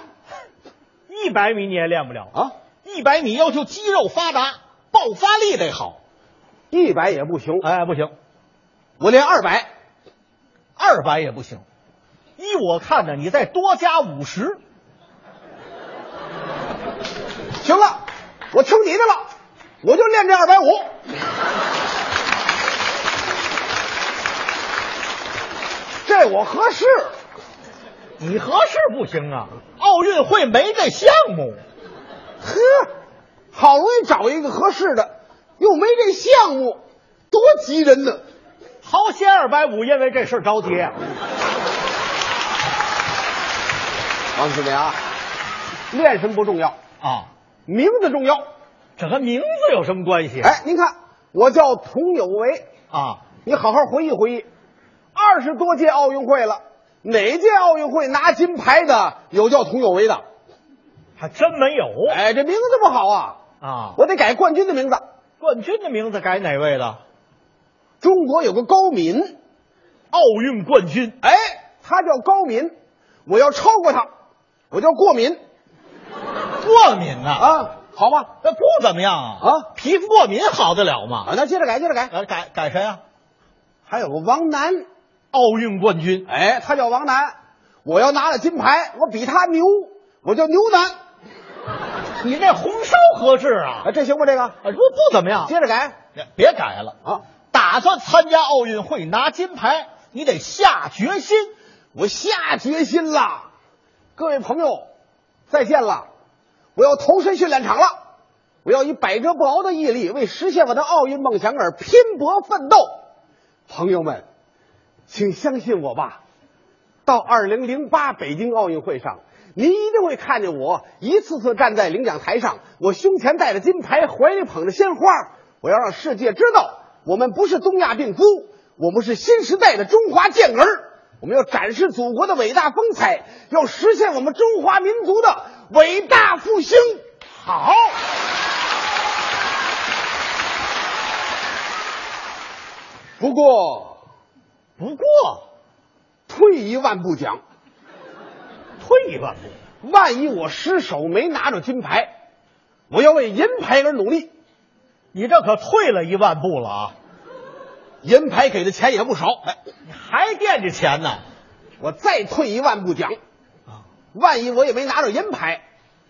一百米你也练不了啊！一百米要求肌肉发达，爆发力得好。一百也不行，哎，不行，我练二百，二百也不行。依我看呢，你再多加五十。行了，我听你的了，我就练这二百五。这我合适，你合适不行啊！奥运会没这项目。呵，好容易找一个合适的。又没这项目，多急人呢！好先二百五，因为这事着急。王师妹啊，练什么不重要啊，名字重要。这和名字有什么关系？哎，您看我叫佟有为啊。你好好回忆回忆，二十多届奥运会了，哪届奥运会拿金牌的有叫佟有为的？还真没有。哎，这名字不好啊！啊，我得改冠军的名字。冠军的名字改哪位的？中国有个高敏，奥运冠军。哎，他叫高敏，我要超过他，我叫过敏。过敏呐啊，好吧，那不怎么样啊啊，皮肤过敏好得了吗？啊，那接着改，接着改，呃，改改谁啊？还有个王楠，奥运冠军。哎，他叫王楠，我要拿了金牌，我比他牛，我叫牛楠。你这红烧合适啊？啊，这行不？这个啊，不不怎么样。接着改，别改了啊！打算参加奥运会拿金牌，你得下决心。我下决心了，各位朋友，再见了！我要投身训练场了，我要以百折不挠的毅力为实现我的奥运梦想而拼搏奋斗。朋友们，请相信我吧，到二零零八北京奥运会上。您一定会看见我一次次站在领奖台上，我胸前戴着金牌，怀里捧着鲜花。我要让世界知道，我们不是东亚病夫，我们是新时代的中华健儿。我们要展示祖国的伟大风采，要实现我们中华民族的伟大复兴。好。不过，不过，退一万步讲。退一万步，万一我失手没拿着金牌，我要为银牌而努力。你这可退了一万步了啊！银牌给的钱也不少，哎，你还惦记钱呢？我再退一万步讲，万一我也没拿着银牌，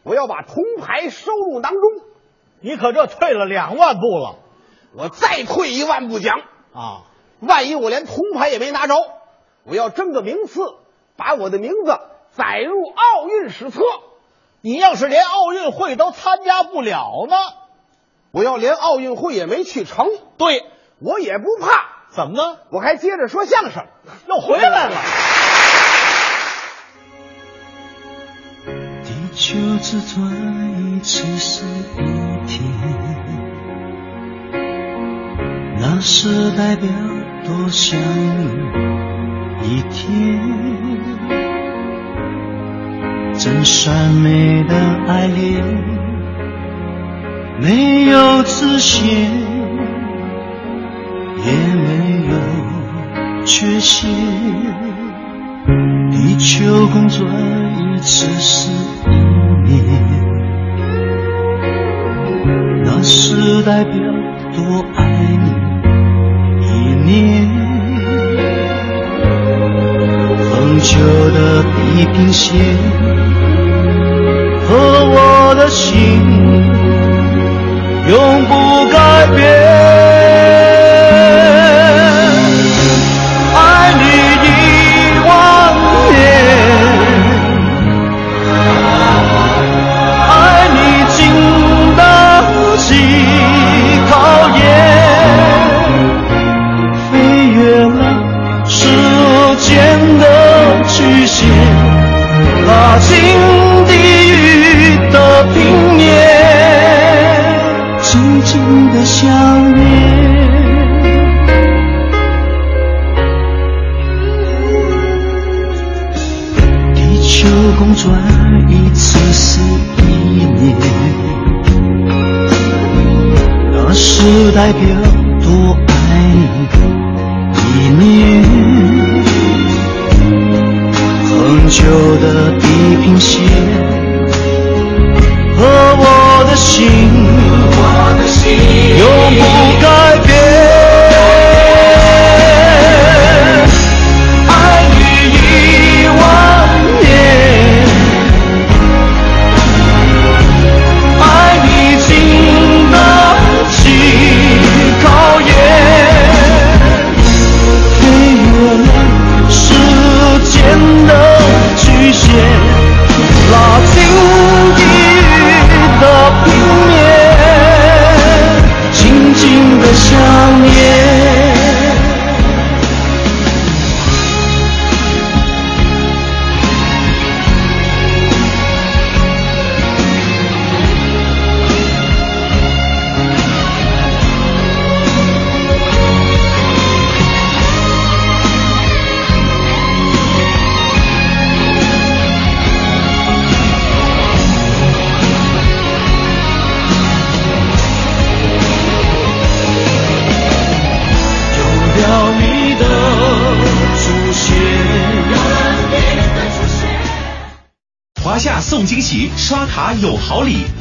我要把铜牌收入囊中。你可这退了两万步了。我再退一万步讲啊，万一我连铜牌也没拿着，我要争个名次，把我的名字。载入奥运史册。你要是连奥运会都参加不了呢？我要连奥运会也没去成。对，我也不怕。怎么呢？我还接着说相声，又回来了。地球自转一次是一天，那是代表多想你一天。真善美的爱恋，没有自限，也没有缺陷。地球公转一次是一年，那是代表多爱你年。恒久的地平线。和我的心永不改变，静的相恋。地球公转一次是一年，那是代表多爱你一年。恒久的地平线。和我的心，永不改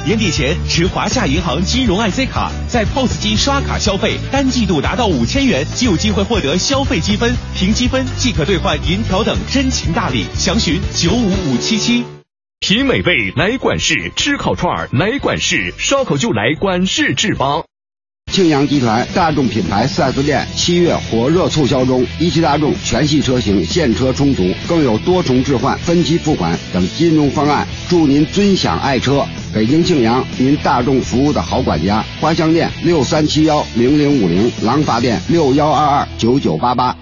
年底前持华夏银行金融 IC 卡，在 POS 机刷卡消费，单季度达到五千元，即有机会获得消费积分，凭积分即可兑换银条等真情大礼。详询九五五七七。品美味来管事，吃烤串儿来管事，烧烤就来管事志邦。庆阳集团大众品牌 4S 店七月火热促销中，一汽大众全系车型现车充足，更有多重置换、分期付款等金融方案，祝您尊享爱车。北京庆阳，您大众服务的好管家。花乡店六三七幺零零五零，廊坊店六幺二二九九八八。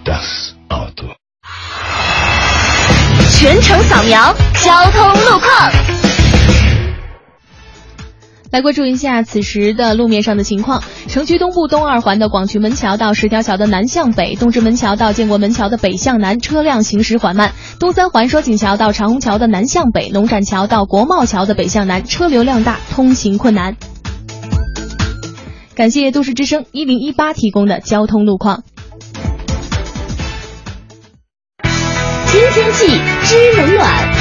全程扫描交通路况。来关注一下此时的路面上的情况。城区东部东二环的广渠门桥到石条桥的南向北，东直门桥到建国门桥的北向南，车辆行驶缓慢；东三环双井桥到长虹桥的南向北，龙展桥到国贸桥的北向南，车流量大，通行困难。感谢都市之声一零一八提供的交通路况。听天气知冷暖。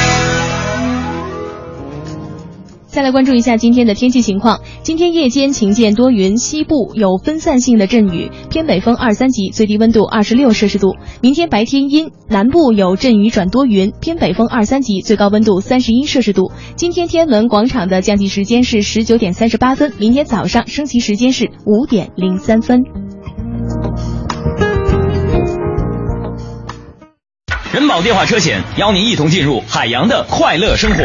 再来关注一下今天的天气情况。今天夜间晴间多云，西部有分散性的阵雨，偏北风二三级，最低温度二十六摄氏度。明天白天阴，南部有阵雨转多云，偏北风二三级，最高温度三十一摄氏度。今天天安门广场的降旗时间是十九点三十八分，明天早上升旗时间是五点零三分。人保电话车险邀您一同进入海洋的快乐生活。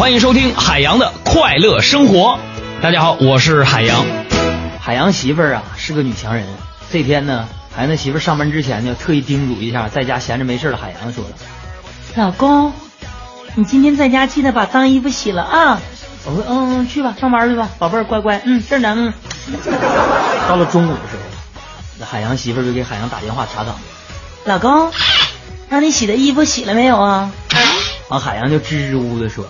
欢迎收听海洋的快乐生活。大家好，我是海洋。海洋媳妇儿啊是个女强人。这天呢，海洋的媳妇儿上班之前呢，特意叮嘱一下在家闲着没事的海洋，说了：“老公，你今天在家记得把脏衣服洗了啊。”我说：“嗯，去吧，上班去吧，宝贝儿，乖乖，嗯，是呢，嗯。”到了中午的时候，那海洋媳妇儿就给海洋打电话查岗。老公，让你洗的衣服洗了没有啊？完，海洋就支支吾吾的说。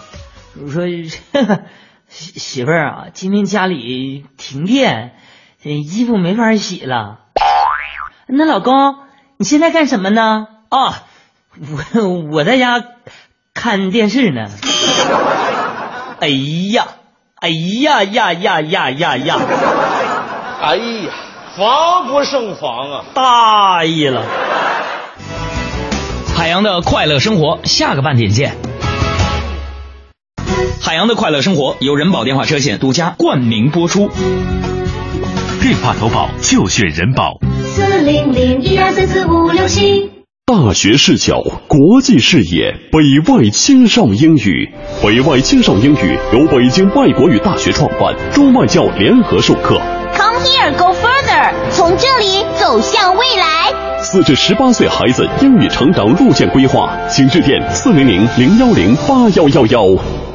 我说 媳媳妇儿啊，今天家里停电，这衣服没法洗了。那老公，你现在干什么呢？啊，我我在家看电视呢。哎呀，哎呀呀呀呀呀呀！哎呀，防不胜防啊！大意了。海洋的快乐生活，下个半点见。海洋的快乐生活由人保电话车险独家冠名播出。电话投保就选人保。四零零一二三四五六七。大学视角，国际视野，北外青少英语。北外青少英语由北京外国语大学创办，中外教联合授课。Come here, go further，从这里走向未来。四至十八岁孩子英语成长路线规划，请致电四零零零幺零八幺幺幺。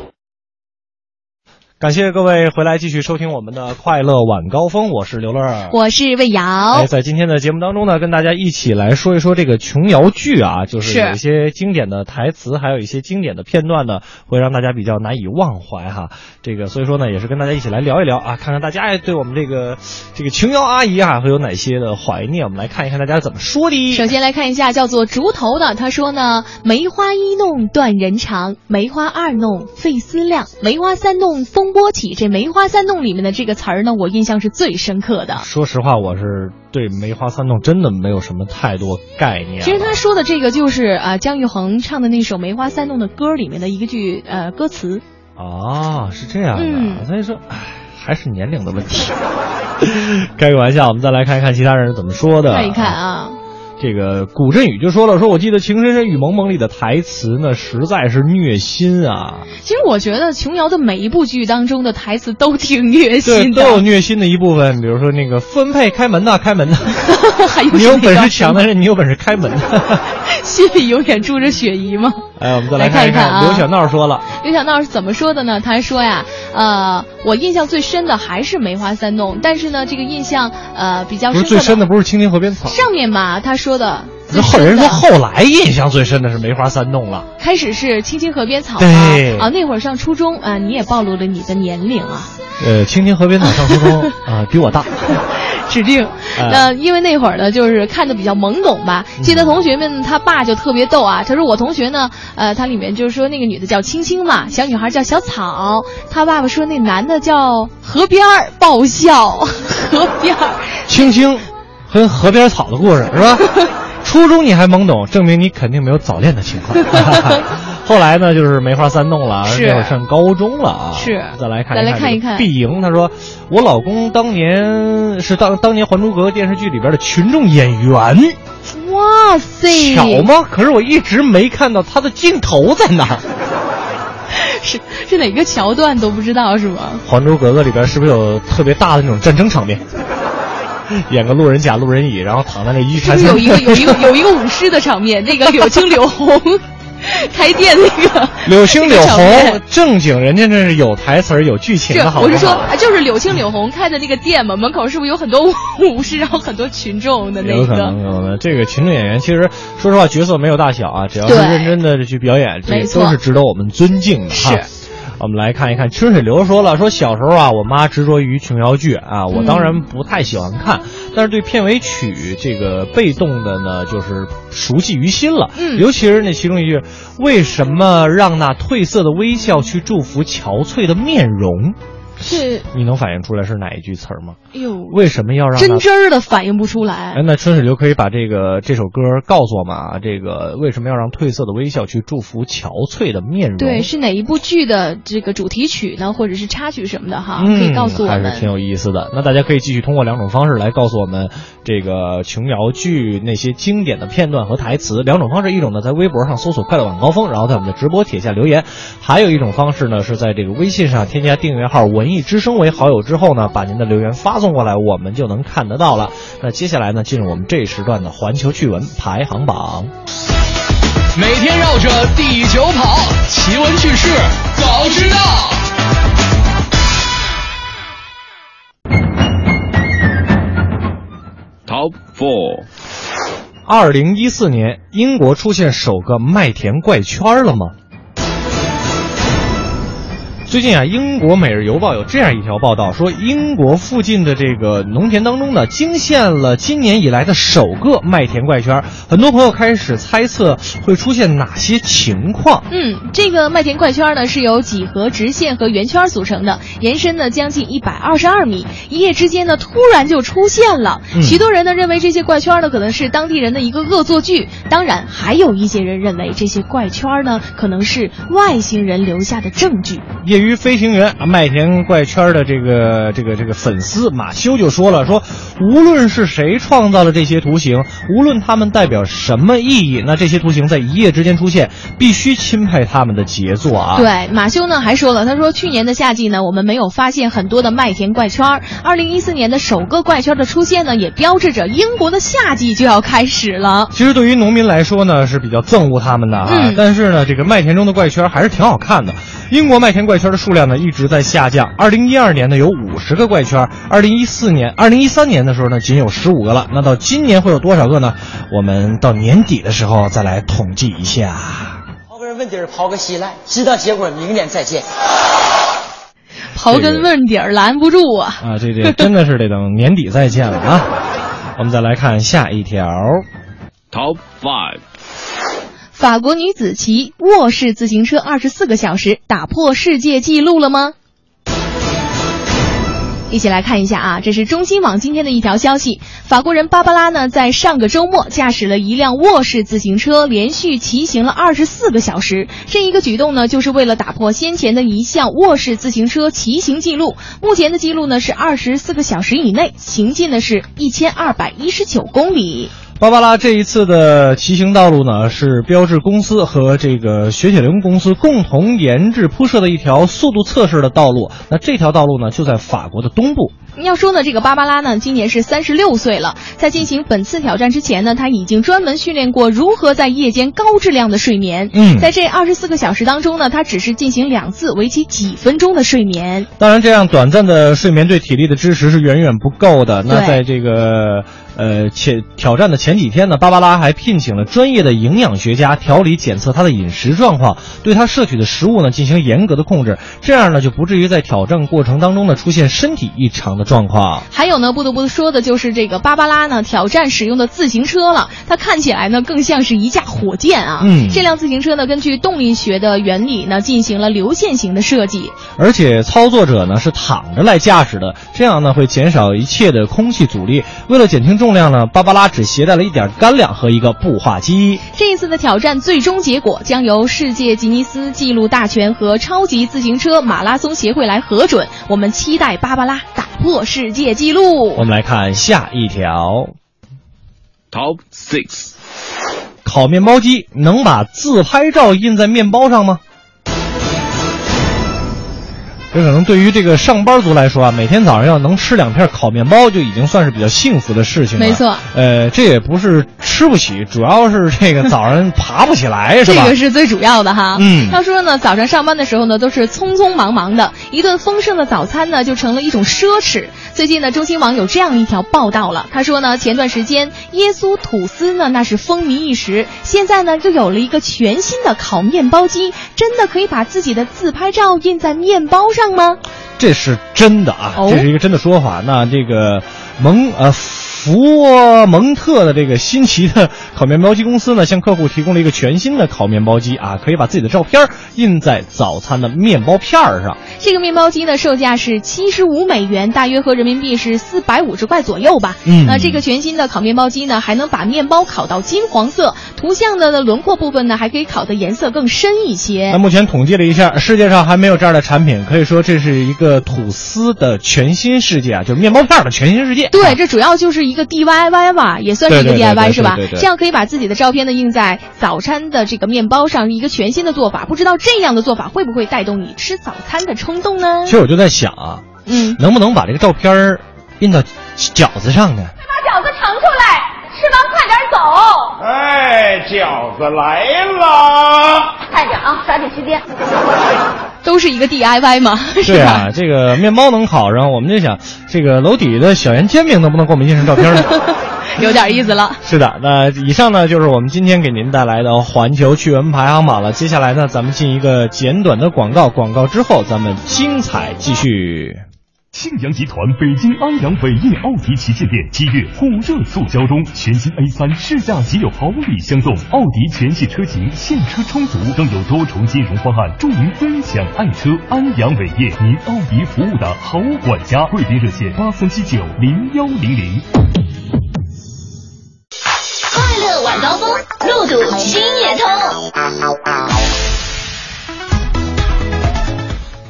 感谢各位回来继续收听我们的快乐晚高峰，我是刘乐，我是魏瑶。哎，在今天的节目当中呢，跟大家一起来说一说这个琼瑶剧啊，就是有一些经典的台词，还有一些经典的片段呢，会让大家比较难以忘怀哈。这个所以说呢，也是跟大家一起来聊一聊啊，看看大家对我们这个这个琼瑶阿姨啊会有哪些的怀念，我们来看一看大家怎么说的。首先来看一下叫做竹头的，他说呢，梅花一弄断人肠，梅花二弄费思量，梅花三弄风波起。这梅花三弄里面的这个词儿呢，我印象是最深刻的。说实话，我是对梅花三弄真的没有什么太多概念。其实他说的这个就是啊，姜育恒唱的那首《梅花三弄》的歌里面的一个句呃歌词。哦，是这样的，嗯、所以说，唉，还是年龄的问题。开个玩笑，我们再来看一看其他人是怎么说的。看一看啊。这个古振宇就说了，说我记得《情深深雨蒙蒙》里的台词呢，实在是虐心啊。其实我觉得琼瑶的每一部剧当中的台词都挺虐心的，对，都有虐心的一部分。比如说那个分配开门呐，开门呐。还有你有本事抢的是你有本事开门。心里永远住着雪姨吗？哎，我们再来看看一看啊刘小闹说了，刘小闹是怎么说的呢？他说呀，呃，我印象最深的还是梅花三弄，但是呢，这个印象呃比较不深刻是最深的不是青青河边草，上面嘛，他说的最后人说后来印象最深的是梅花三弄了。开始是青青河边草对啊，啊那会儿上初中啊、你也暴露了你的年龄啊。呃，青青河边草上初中 啊、比我大。指定，哎那因为那会儿呢，就是看的比较懵懂吧。记得同学们他爸就特别逗啊，他说我同学呢，呃，他里面就是说那个女的叫青青嘛，小女孩叫小草，他爸爸说那男的叫河边儿，爆笑，河边儿。青青和河边草的故事是吧？初中你还懵懂，证明你肯定没有早恋的情况。后来呢，就是梅花三弄了，是那会儿上高中了啊。是再来看再来看一看碧莹，她说我老公当年是当当年《还珠格格》电视剧里边的群众演员，哇塞，巧？吗？可是我一直没看到他的镜头在哪儿。是是哪个桥段都不知道是吗？《还珠格格》里边是不是有特别大的那种战争场面？演个路人甲、路人乙，然后躺在那一盘是有一个有一个 有一个舞狮的场面？那个柳青柳红 开店那个柳青柳红正经，人家这是有台词儿、有剧情的，好？我是说，啊就是柳青柳红开的那个店嘛，门口是不是有很多舞狮，然后很多群众的那有可个？能，有可能。这个群众演员，其实说实话，角色没有大小啊，只要是认真的去表演，这都是值得我们尊敬的哈。是我们来看一看，春水流说了，说小时候啊，我妈执着于琼瑶剧啊，我当然不太喜欢看，但是对片尾曲这个被动的呢，就是熟记于心了。嗯尤其是那其中一句，为什么让那褪色的微笑去祝福憔悴的面容？是，你能反映出来是哪一句词儿吗？哎呦，为什么要让真真儿的反应不出来哎，。那春水流可以把这个这首歌告诉我们啊，这个为什么要让褪色的微笑去祝福憔悴的面容？对，是哪一部剧的这个主题曲呢，或者是插曲什么的哈，嗯，可以告诉我们。还是挺有意思的。那大家可以继续通过两种方式来告诉我们这个琼瑶剧那些经典的片段和台词。两种方式，一种呢在微博上搜索“快乐晚高峰”，然后在我们的直播帖下留言；还有一种方式呢是在这个微信上添加订阅号“文艺之声”为好友之后呢，把您的留言发送过来，我们就能看得到了。那接下来呢，进入我们这一时段的环球趣闻排行榜。每天绕着地球跑，奇闻趣事早知道。Top Four，二零一四年，英国出现首个麦田怪圈了吗？最近啊，英国《每日邮报》有这样一条报道，说英国附近的这个农田当中呢，惊现了今年以来的首个麦田怪圈。很多朋友开始猜测会出现哪些情况。嗯，这个麦田怪圈呢是由几何直线和圆圈组成的，延伸呢将近一百二十二米，一夜之间呢突然就出现了。嗯许多人呢认为这些怪圈呢可能是当地人的一个恶作剧，当然还有一些人认为这些怪圈呢可能是外星人留下的证据。业余飞行员啊麦田怪圈的这个这个这个粉丝马修就说了，说无论是谁创造了这些图形，无论他们代表什么意义，那这些图形在一夜之间出现，必须钦佩他们的杰作啊。对，马修呢还说了，他说去年的夏季呢，我们没有发现很多的麦田怪圈儿。二零一四年的首个怪圈的出现呢，也标志着英国的夏季就要开始了。其实对于农民来说呢，是比较憎恶他们的啊。嗯但是呢，这个麦田中的怪圈还是挺好看的。英国麦田怪圈的数量呢一直在下降。二零一二年呢有五十个怪圈，二零一四年、二零一三年的时候呢仅有十五个了。那到今年会有多少个呢？我们到年底的时候再来统计一下。刨根问底儿刨个稀烂，知道结果明年再见。刨根问底儿拦不住啊！啊，这这真的是得等年底再见了啊！我们再来看下一条。Top Five，法国女子骑卧式自行车二十四个小时，打破世界纪录了吗？一起来看一下啊，这是中新网今天的一条消息。法国人芭芭拉呢，在上个周末驾驶了一辆卧式自行车，连续骑行了二十四个小时。这一个举动呢，就是为了打破先前的一项卧式自行车骑行记录。目前的记录呢是二十四个小时以内，行进的是一千二百一十九公里。芭芭拉这一次的骑行道路呢，是标志公司和这个雪铁龙公司共同研制铺设的一条速度测试的道路。那这条道路呢，就在法国的东部。要说呢，这个芭芭拉呢，今年是三十六岁了。在进行本次挑战之前呢，他已经专门训练过如何在夜间高质量的睡眠。嗯在这二十四个小时当中呢，他只是进行两次为期几分钟的睡眠。当然，这样短暂的睡眠对体力的支持是远远不够的。那在这个呃前挑战的前几天呢，芭芭拉还聘请了专业的营养学家调理检测他的饮食状况，对他摄取的食物呢进行严格的控制，这样呢就不至于在挑战过程当中呢出现身体异常的状况。还有呢，不得不说的就是这个芭芭拉呢挑战使用的自行车了，它看起来呢更像是一架火箭啊。嗯这辆自行车呢根据动力学的原理呢进行了流线型的设计。而且操作者呢是躺着来驾驶的，这样呢会减少一切的空气阻力。为了减轻重量呢，芭芭拉只携带了一点干粮和一个步话机。这一次的挑战最终结果将由世界吉尼斯纪录大全和超级自行车马拉松协会来核准。我们期待芭芭拉打破世界纪录。我们来看下一条。Top Six，烤面包机能把自拍照印在面包上吗？这可能对于这个上班族来说啊，每天早上要能吃两片烤面包就已经算是比较幸福的事情了。没错，呃，这也不是吃不起，主要是这个早上爬不起来，是吧这？个是最主要的哈。嗯他说呢，早上上班的时候呢，都是匆匆忙忙的，一顿丰盛的早餐呢，就成了一种奢侈。最近呢，中新网有这样一条报道了，他说呢，前段时间耶稣吐司呢，那是风靡一时，现在呢，又有了一个全新的烤面包机，真的可以把自己的自拍照印在面包上吗？这是真的啊，哦这是一个真的说法。那这个蒙呃福蒙特的这个新奇的烤面包机公司呢，向客户提供了一个全新的烤面包机啊，可以把自己的照片印在早餐的面包片儿上。这个面包机呢，售价是七十五美元，大约合人民币是四百五十块左右吧。嗯那这个全新的烤面包机呢，还能把面包烤到金黄色，图像的轮廓部分呢，还可以烤的颜色更深一些那。目前统计了一下，世界上还没有这样的产品，可以说这是一个吐司的全新世界啊，就是面包片的全新世界。对，这主要就是一个 DIY 吧，也算是一个 DIY 是吧这样可以把自己的照片呢印在早餐的这个面包上，一个全新的做法。不知道这样的做法会不会带动你吃早餐的冲动呢其？实我就在想啊，嗯，能不能把这个照片儿印到饺子上呢？快把饺子盛出来，吃完快点走。哎，饺子来了！快点啊，抓紧时间。都是一个 DIY 嘛，是吧？对啊，这个面包能烤上，我们就想，这个楼底的小圆煎饼能不能给我们印上照片呢？有点意思了。是的，那以上呢就是我们今天给您带来的环球趣闻排行榜了。接下来呢，咱们进一个简短的广告，广告之后咱们精彩继续。庆阳集团北京安阳伟业奥迪旗舰店七月火热促销中，全新 A 三试驾即有好礼相送，奥迪全系车型现车充足，更有多重金融方案助您分享爱车。安阳伟业，您奥迪服务的好管家，贵宾热线八三七九零幺零零。快乐晚高峰，路堵心也通。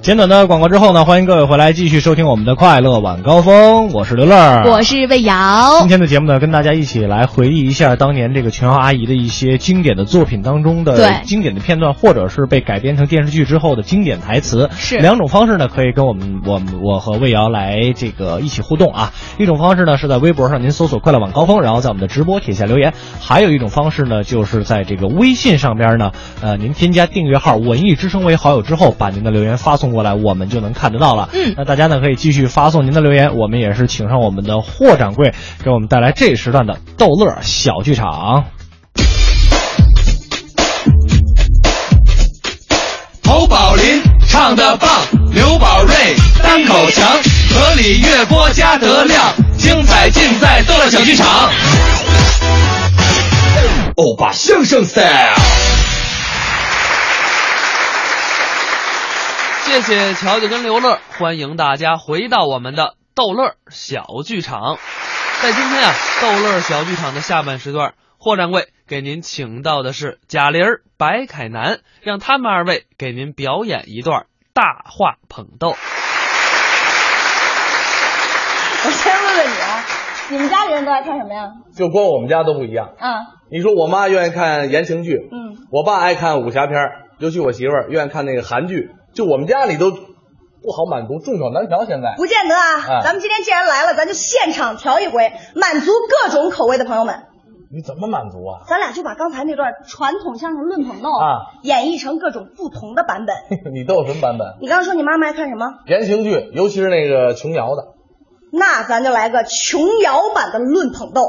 简短的广告之后呢，欢迎各位回来继续收听我们的快乐晚高峰，我是刘乐，我是魏瑶今。天的节目呢，跟大家一起来回忆一下当年这个琼瑶阿姨的一些经典的作品当中的经典的片段，或者是被改编成电视剧之后的经典台词。是两种方式呢，可以跟我们我们我和魏瑶来这个一起互动啊。一种方式呢是在微博上您搜索“快乐晚高峰”，然后在我们的直播帖下留言；还有一种方式呢，就是在这个微信上边呢，呃，您添加订阅号“文艺之声”为好友之后，把您的留言发送过来，我们就能看得到了。嗯那大家呢可以继续发送您的留言，我们也是请上我们的霍掌柜给我们带来这时段的逗乐小剧场。侯宝林唱的棒，刘宝瑞单口强，河里月波加德亮，精彩尽在逗乐小剧场。欧巴相声 style。谢谢乔乔跟刘乐，欢迎大家回到我们的逗乐小剧场。在今天啊，逗乐小剧场的下半时段，霍掌柜给您请到的是贾玲儿、白凯南，让他们二位给您表演一段大话捧逗。我先问问你啊，你们家里人都爱看什么呀？就光我们家都不一样。啊，你说我妈愿意看言情剧，嗯，我爸爱看武侠片儿尤其我媳妇儿愿意看那个韩剧。就我们家里都不好满足，众口难调。现在不见得啊，啊咱们今天既然来了，咱就现场调一回，满足各种口味的朋友们。你怎么满足啊？咱俩就把刚才那段传统相声论捧逗啊演绎成各种不同的版本。你都有什么版本？你刚刚说你妈妈爱看什么？言情剧，尤其是那个琼瑶的，那咱就来个琼瑶版的论捧逗。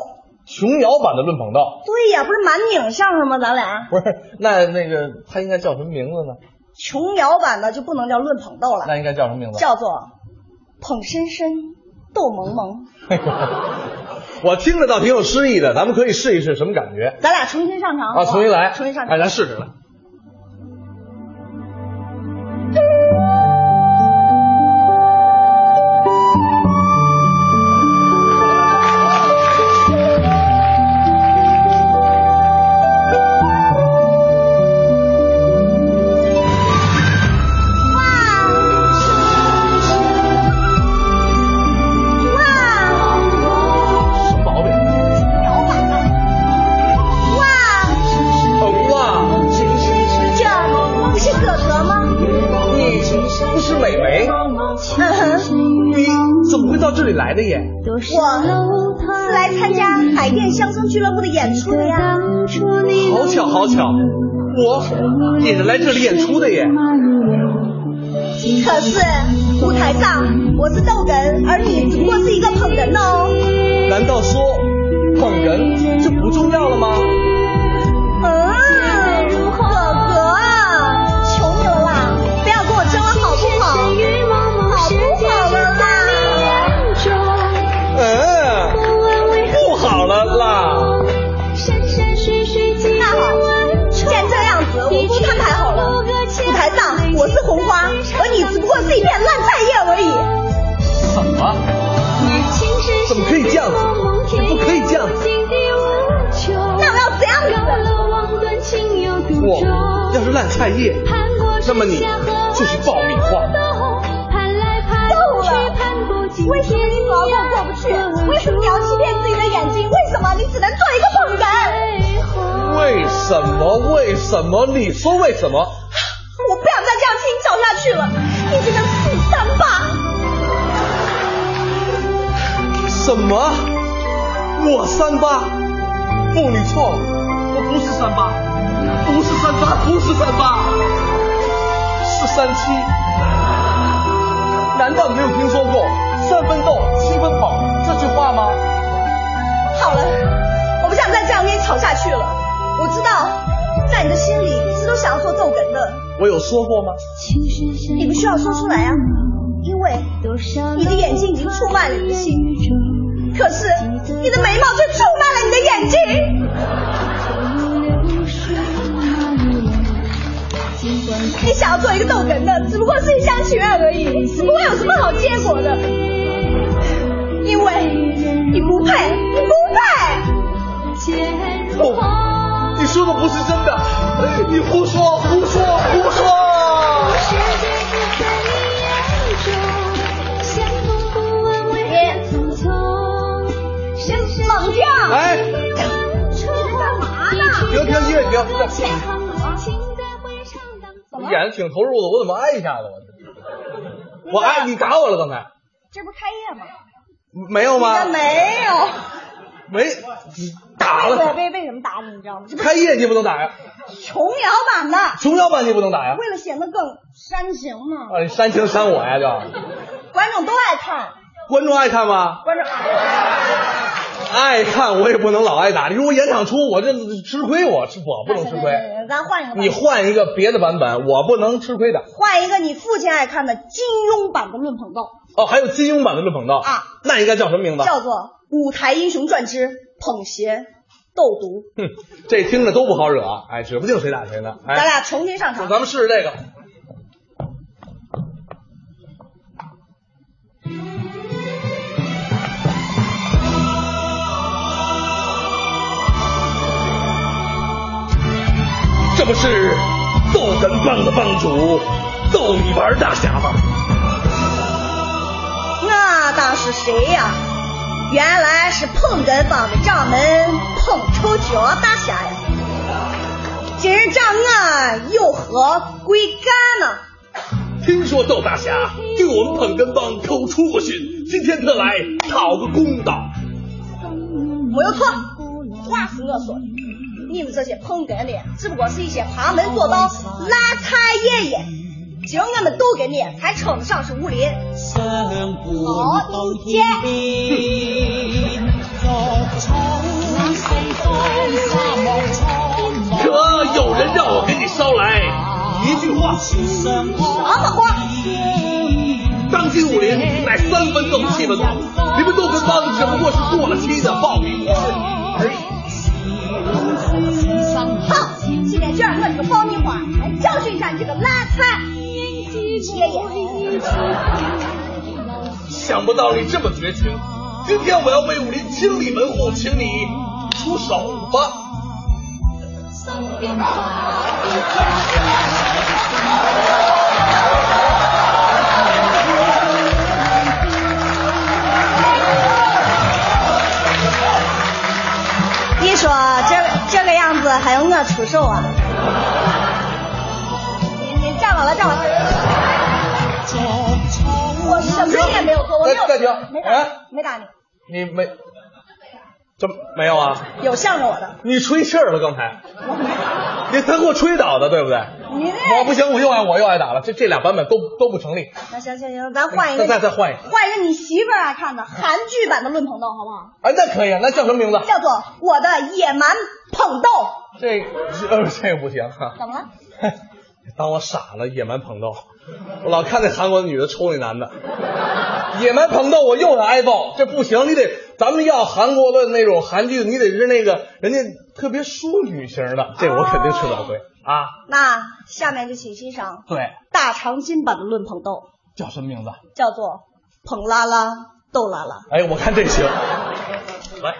琼瑶版的论捧逗。对呀，不是满拧相声吗？咱俩不是，那那个他应该叫什么名字呢？琼瑶版的就不能叫论捧逗了，那应该叫什么名字？叫做捧深深逗萌萌。我听着倒挺有诗意的，咱们可以试一试什么感觉咱俩重新上场啊？重新来，重新上场。哎，咱试试来。怎么可以这样子？你不可以这样子。那我要怎样子？我要是烂菜叶，那么你就是爆米花。够了！为什么你总要跟我过不去？为什么你要欺骗自己的眼睛？为什么你只能做一个捧哏？为什么？为什么？你说为什么？我三八？不，你错了，我不是三八，不是三八，不是三八，是三七。难道你没有听说过“三分斗，七分跑”这句话吗？好了，我不想再这样跟你吵下去了。我知道，在你的心里一直都想要做逗哏的，我有说过吗？你不需要说出来啊，因为你的眼睛已经出卖了你的心，可是你的眉毛却出卖了你的眼睛。你想要做一个逗哏的，只不过是一厢情愿而已，不会有什么好结果的，因为你不配，你不配。不，你说的不是真的，你胡说，胡说，胡说。停停，音乐停，你演的挺投入的，我怎么挨一下子？我我挨你打我了，刚才这不开业吗？没有吗？没有。没，你打了。为为什么打你？你知道吗？开业你不能打呀。琼瑶版的。琼瑶版你不能打呀。为了显得更煽情嘛。啊，你煽情煽我呀就。观众都爱看。观众爱看吗？观众爱看，我也不能老挨打。你如果演场出，我这吃亏，我吃我不能吃亏。咱换一个。你换一个别的版本，我不能吃亏的。换一个你父亲爱看的金庸版的论捧逗。哦，还有金庸版的论捧逗啊，那应该叫什么名字？叫做《舞台英雄传之捧邪斗毒》。哼，这听着都不好惹，哎，指不定谁打谁呢。哎、咱俩重新上场。咱们试试这个。这不是逗哏帮的帮主逗你玩大侠吗？那当是谁呀？原来是碰哏帮的掌门碰臭脚大侠呀！今儿仗我有何贵干呢？听说窦大侠对我们捧哏帮口出恶训，今天特来讨个公道。没有错，话是我说的。你们这些捧哏的，只不过是一些旁门左道、烂菜爷爷。今儿我们斗哏的才称得上是武林。好，你接。可有人让我给你捎来一句话。什么话？当今武林乃三分斗七分捧，你们斗哏帮只不过是过了期的爆米花而已。好，今天就让我这个爆米花来教训一下你这个烂菜爷爷。想不到你这么绝情，今天我要为武林清理门户，请你出手吧。你说这这个样子还用我出手啊？你你站稳了，站稳了。我什么也没有做，我没有。暂停，没打，哎，没打你，你没，怎么没有啊？有向着我的。你吹气儿了刚才，你他给我吹倒的，对不对？你那我不行，我又挨我又挨打了，这这俩版本都都不成立。那行行行，咱换一个，再再再换一个，换一个你媳妇儿爱看的韩剧版的论捧逗，好不好？哎，那可以，那叫什么名字？叫做《我的野蛮捧逗》。这呃这个不行哈。怎么了？当我傻了，野蛮捧逗，我老看那韩国的女的抽那男的，野蛮捧逗，我又是挨爆，这不行，你得咱们要韩国的那种韩剧，你得是那个人家特别淑女型的，这我肯定吃不了亏啊。那下面就请欣赏对，大长今版的论捧逗，叫什么名字？叫做捧拉拉逗拉拉。哎，我看这行，来。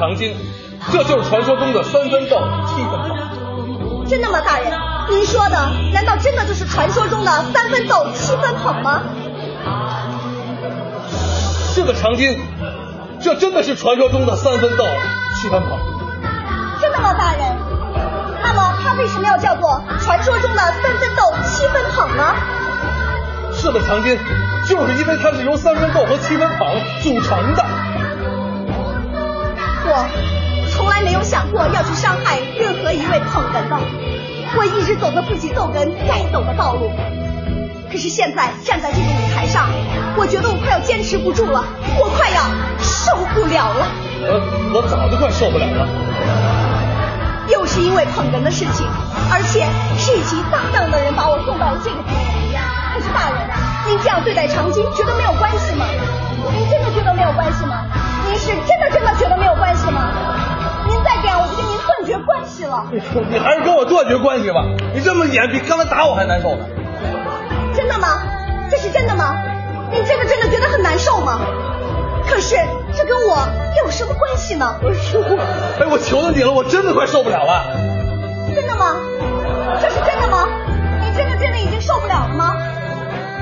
长今，这就是传说中的三分逗，七分捧。真的吗，大人？您说的难道真的就是传说中的三分逗七分捧吗？是的，长今，这真的是传说中的三分逗，七分捧。真的吗，大人？那么它为什么要叫做传说中的三分逗七分捧呢？是的，长今，就是因为它是由三分逗和七分捧组成的。我从来没有想过要去伤害任何一位捧哏的，我一直走着自己逗哏该走的道路。可是现在站在这个舞台上，我觉得我快要坚持不住了，我快要受不了了。我我早就快受不了了。又是因为捧哏的事情，而且是一群当当的人把我送到了这个地步。可是大人，您这样对待长今，觉得没有关系吗？您真的觉得没有关系吗？真的真的觉得没有关系吗？您再这样，我就跟您断绝关系了。你还是跟我断绝关系吧，你这么演比刚才打我还难受呢。真的吗？这是真的吗？您真的真的觉得很难受吗？可是这跟我有什么关系呢？哎，我求求你了，我真的快受不了了。真的吗？这是真的吗？你真的真的已经受不了了吗？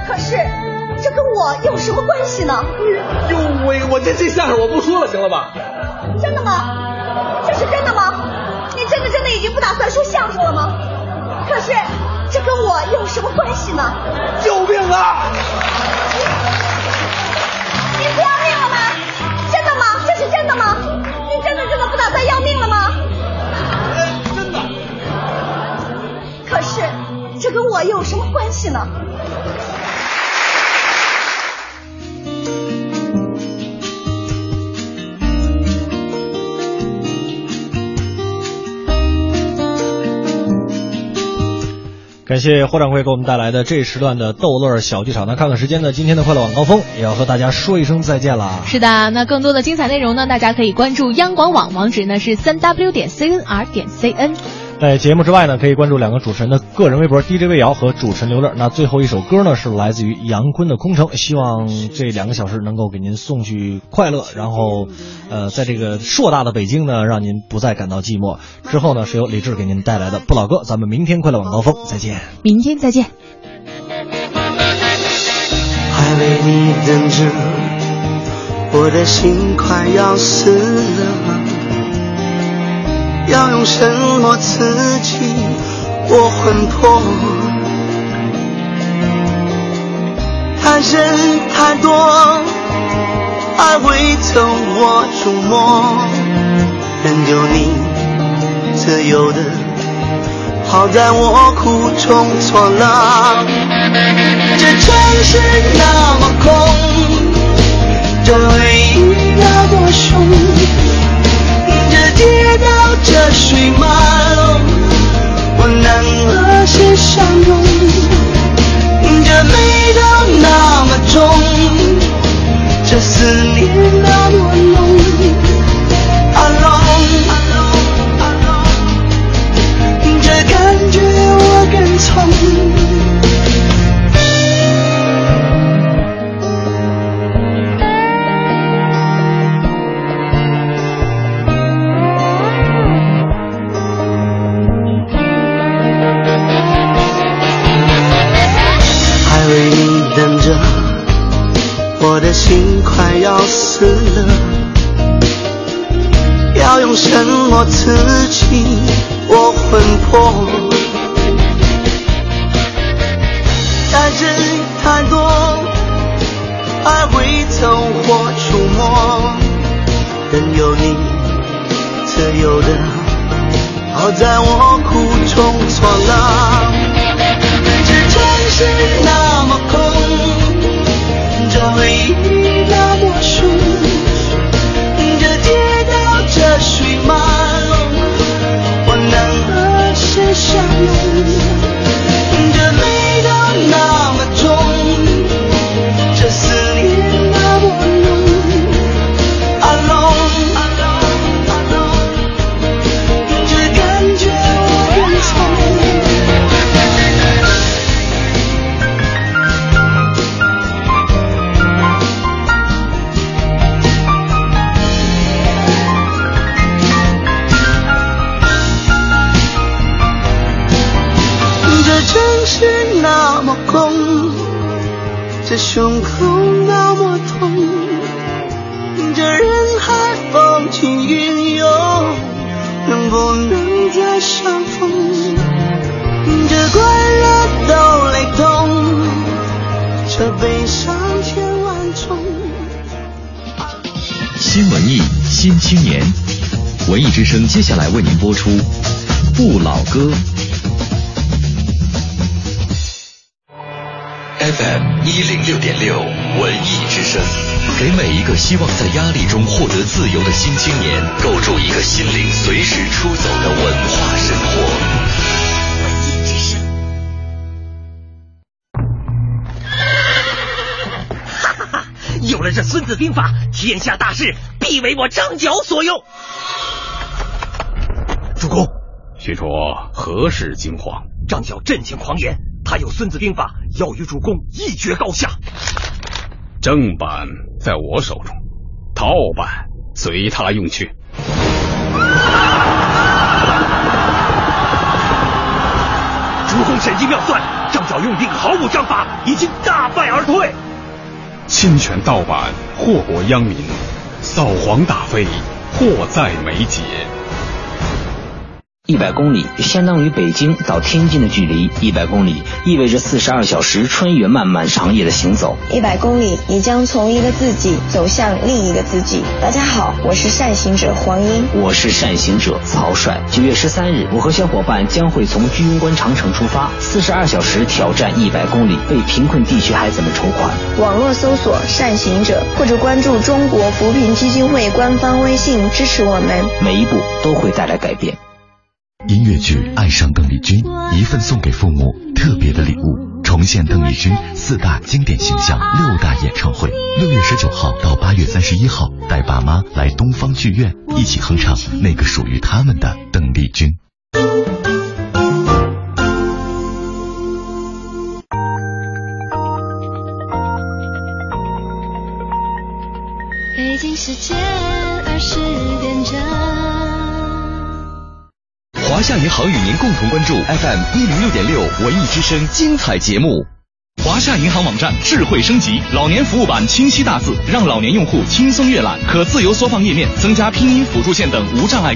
可是这跟我有什么关系呢？哟喂，我这这相声我不说了，行了吧？真的吗？这是真的吗？你真的真的已经不打算说相声了吗？可是这跟我有什么关系呢？救命啊！你不要命了吗？真的吗？这是真的吗？你真的真的不打算要命了吗？真的。可是这跟我有什么关系呢？感谢霍掌柜给我们带来的这时段的逗乐小剧场。那看看时间呢，今天的快乐晚高峰也要和大家说一声再见了。是的，那更多的精彩内容呢，大家可以关注央广网，网址呢是三 w 点 cnr 点 cn。在节目之外呢，可以关注两个主持人的个人微博 DJ 魏瑶和主持人刘乐。那最后一首歌呢，是来自于杨坤的《空城》，希望这两个小时能够给您送去快乐，然后，呃，在这个硕大的北京呢，让您不再感到寂寞。之后呢，是由李志给您带来的《不老歌》，咱们明天快乐晚高峰再见。明天再见。还为你等着，我的心快要死了。要用什么刺激我魂魄？太深太多，爱未曾我触摸，任由你自由的，好在我苦中作乐。这城市那么空，这回忆那么凶。这，水漫，我难和谁相拥？这味道那么重，这思念那么浓。Alone，这感觉我更从。我的心快要死了，要用什么刺激我魂魄？太真太多，爱未曾我触摸，任由你自由的，好在我苦中作乐。这城市已那么熟这街道车水马龙我能和谁相拥胸口那么痛，这人海风起云涌，能不能再相逢？这快乐都雷同，这悲伤千万种。新文艺新青年，文艺之声接下来为您播出《不老歌》。FM 一零六点六文艺之声，给每一个希望在压力中获得自由的新青年，构筑一个心灵随时出走的文化生活。文艺之声，有了这《孙子兵法》，天下大事必为我张角所用。主公，许褚何事惊慌？张角震惊狂言，他有《孙子兵法》，要与主公一决高下。正版在我手中，盗版随他用去。主公神机妙算，张角用兵毫无章法，已经大败而退。侵权盗版，祸国殃民，扫黄打非，祸在眉睫。一百公里相当于北京到天津的距离，一百公里意味着四十二小时穿越漫漫长夜的行走。一百公里，你将从一个自己走向另一个自己。大家好，我是善行者黄英，我是善行者曹帅。九月十三日，我和小伙伴将会从居庸关长城出发，四十二小时挑战一百公里，为贫困地区孩子们筹款。网络搜索“善行者”或者关注中国扶贫基金会官方微信，支持我们。每一步都会带来改变。音乐剧《爱上邓丽君》，一份送给父母特别的礼物，重现邓丽君四大经典形象六大演唱会。六月十九号到八月三十一号，带爸妈来东方剧院，一起哼唱那个属于他们的邓丽君。北京时间二十点整。华夏银行与您共同关注 FM 一零六点六文艺之声精彩节目。华夏银行网站智慧升级，老年服务版清晰大字，让老年用户轻松阅览，可自由缩放页面，增加拼音辅助线等无障碍。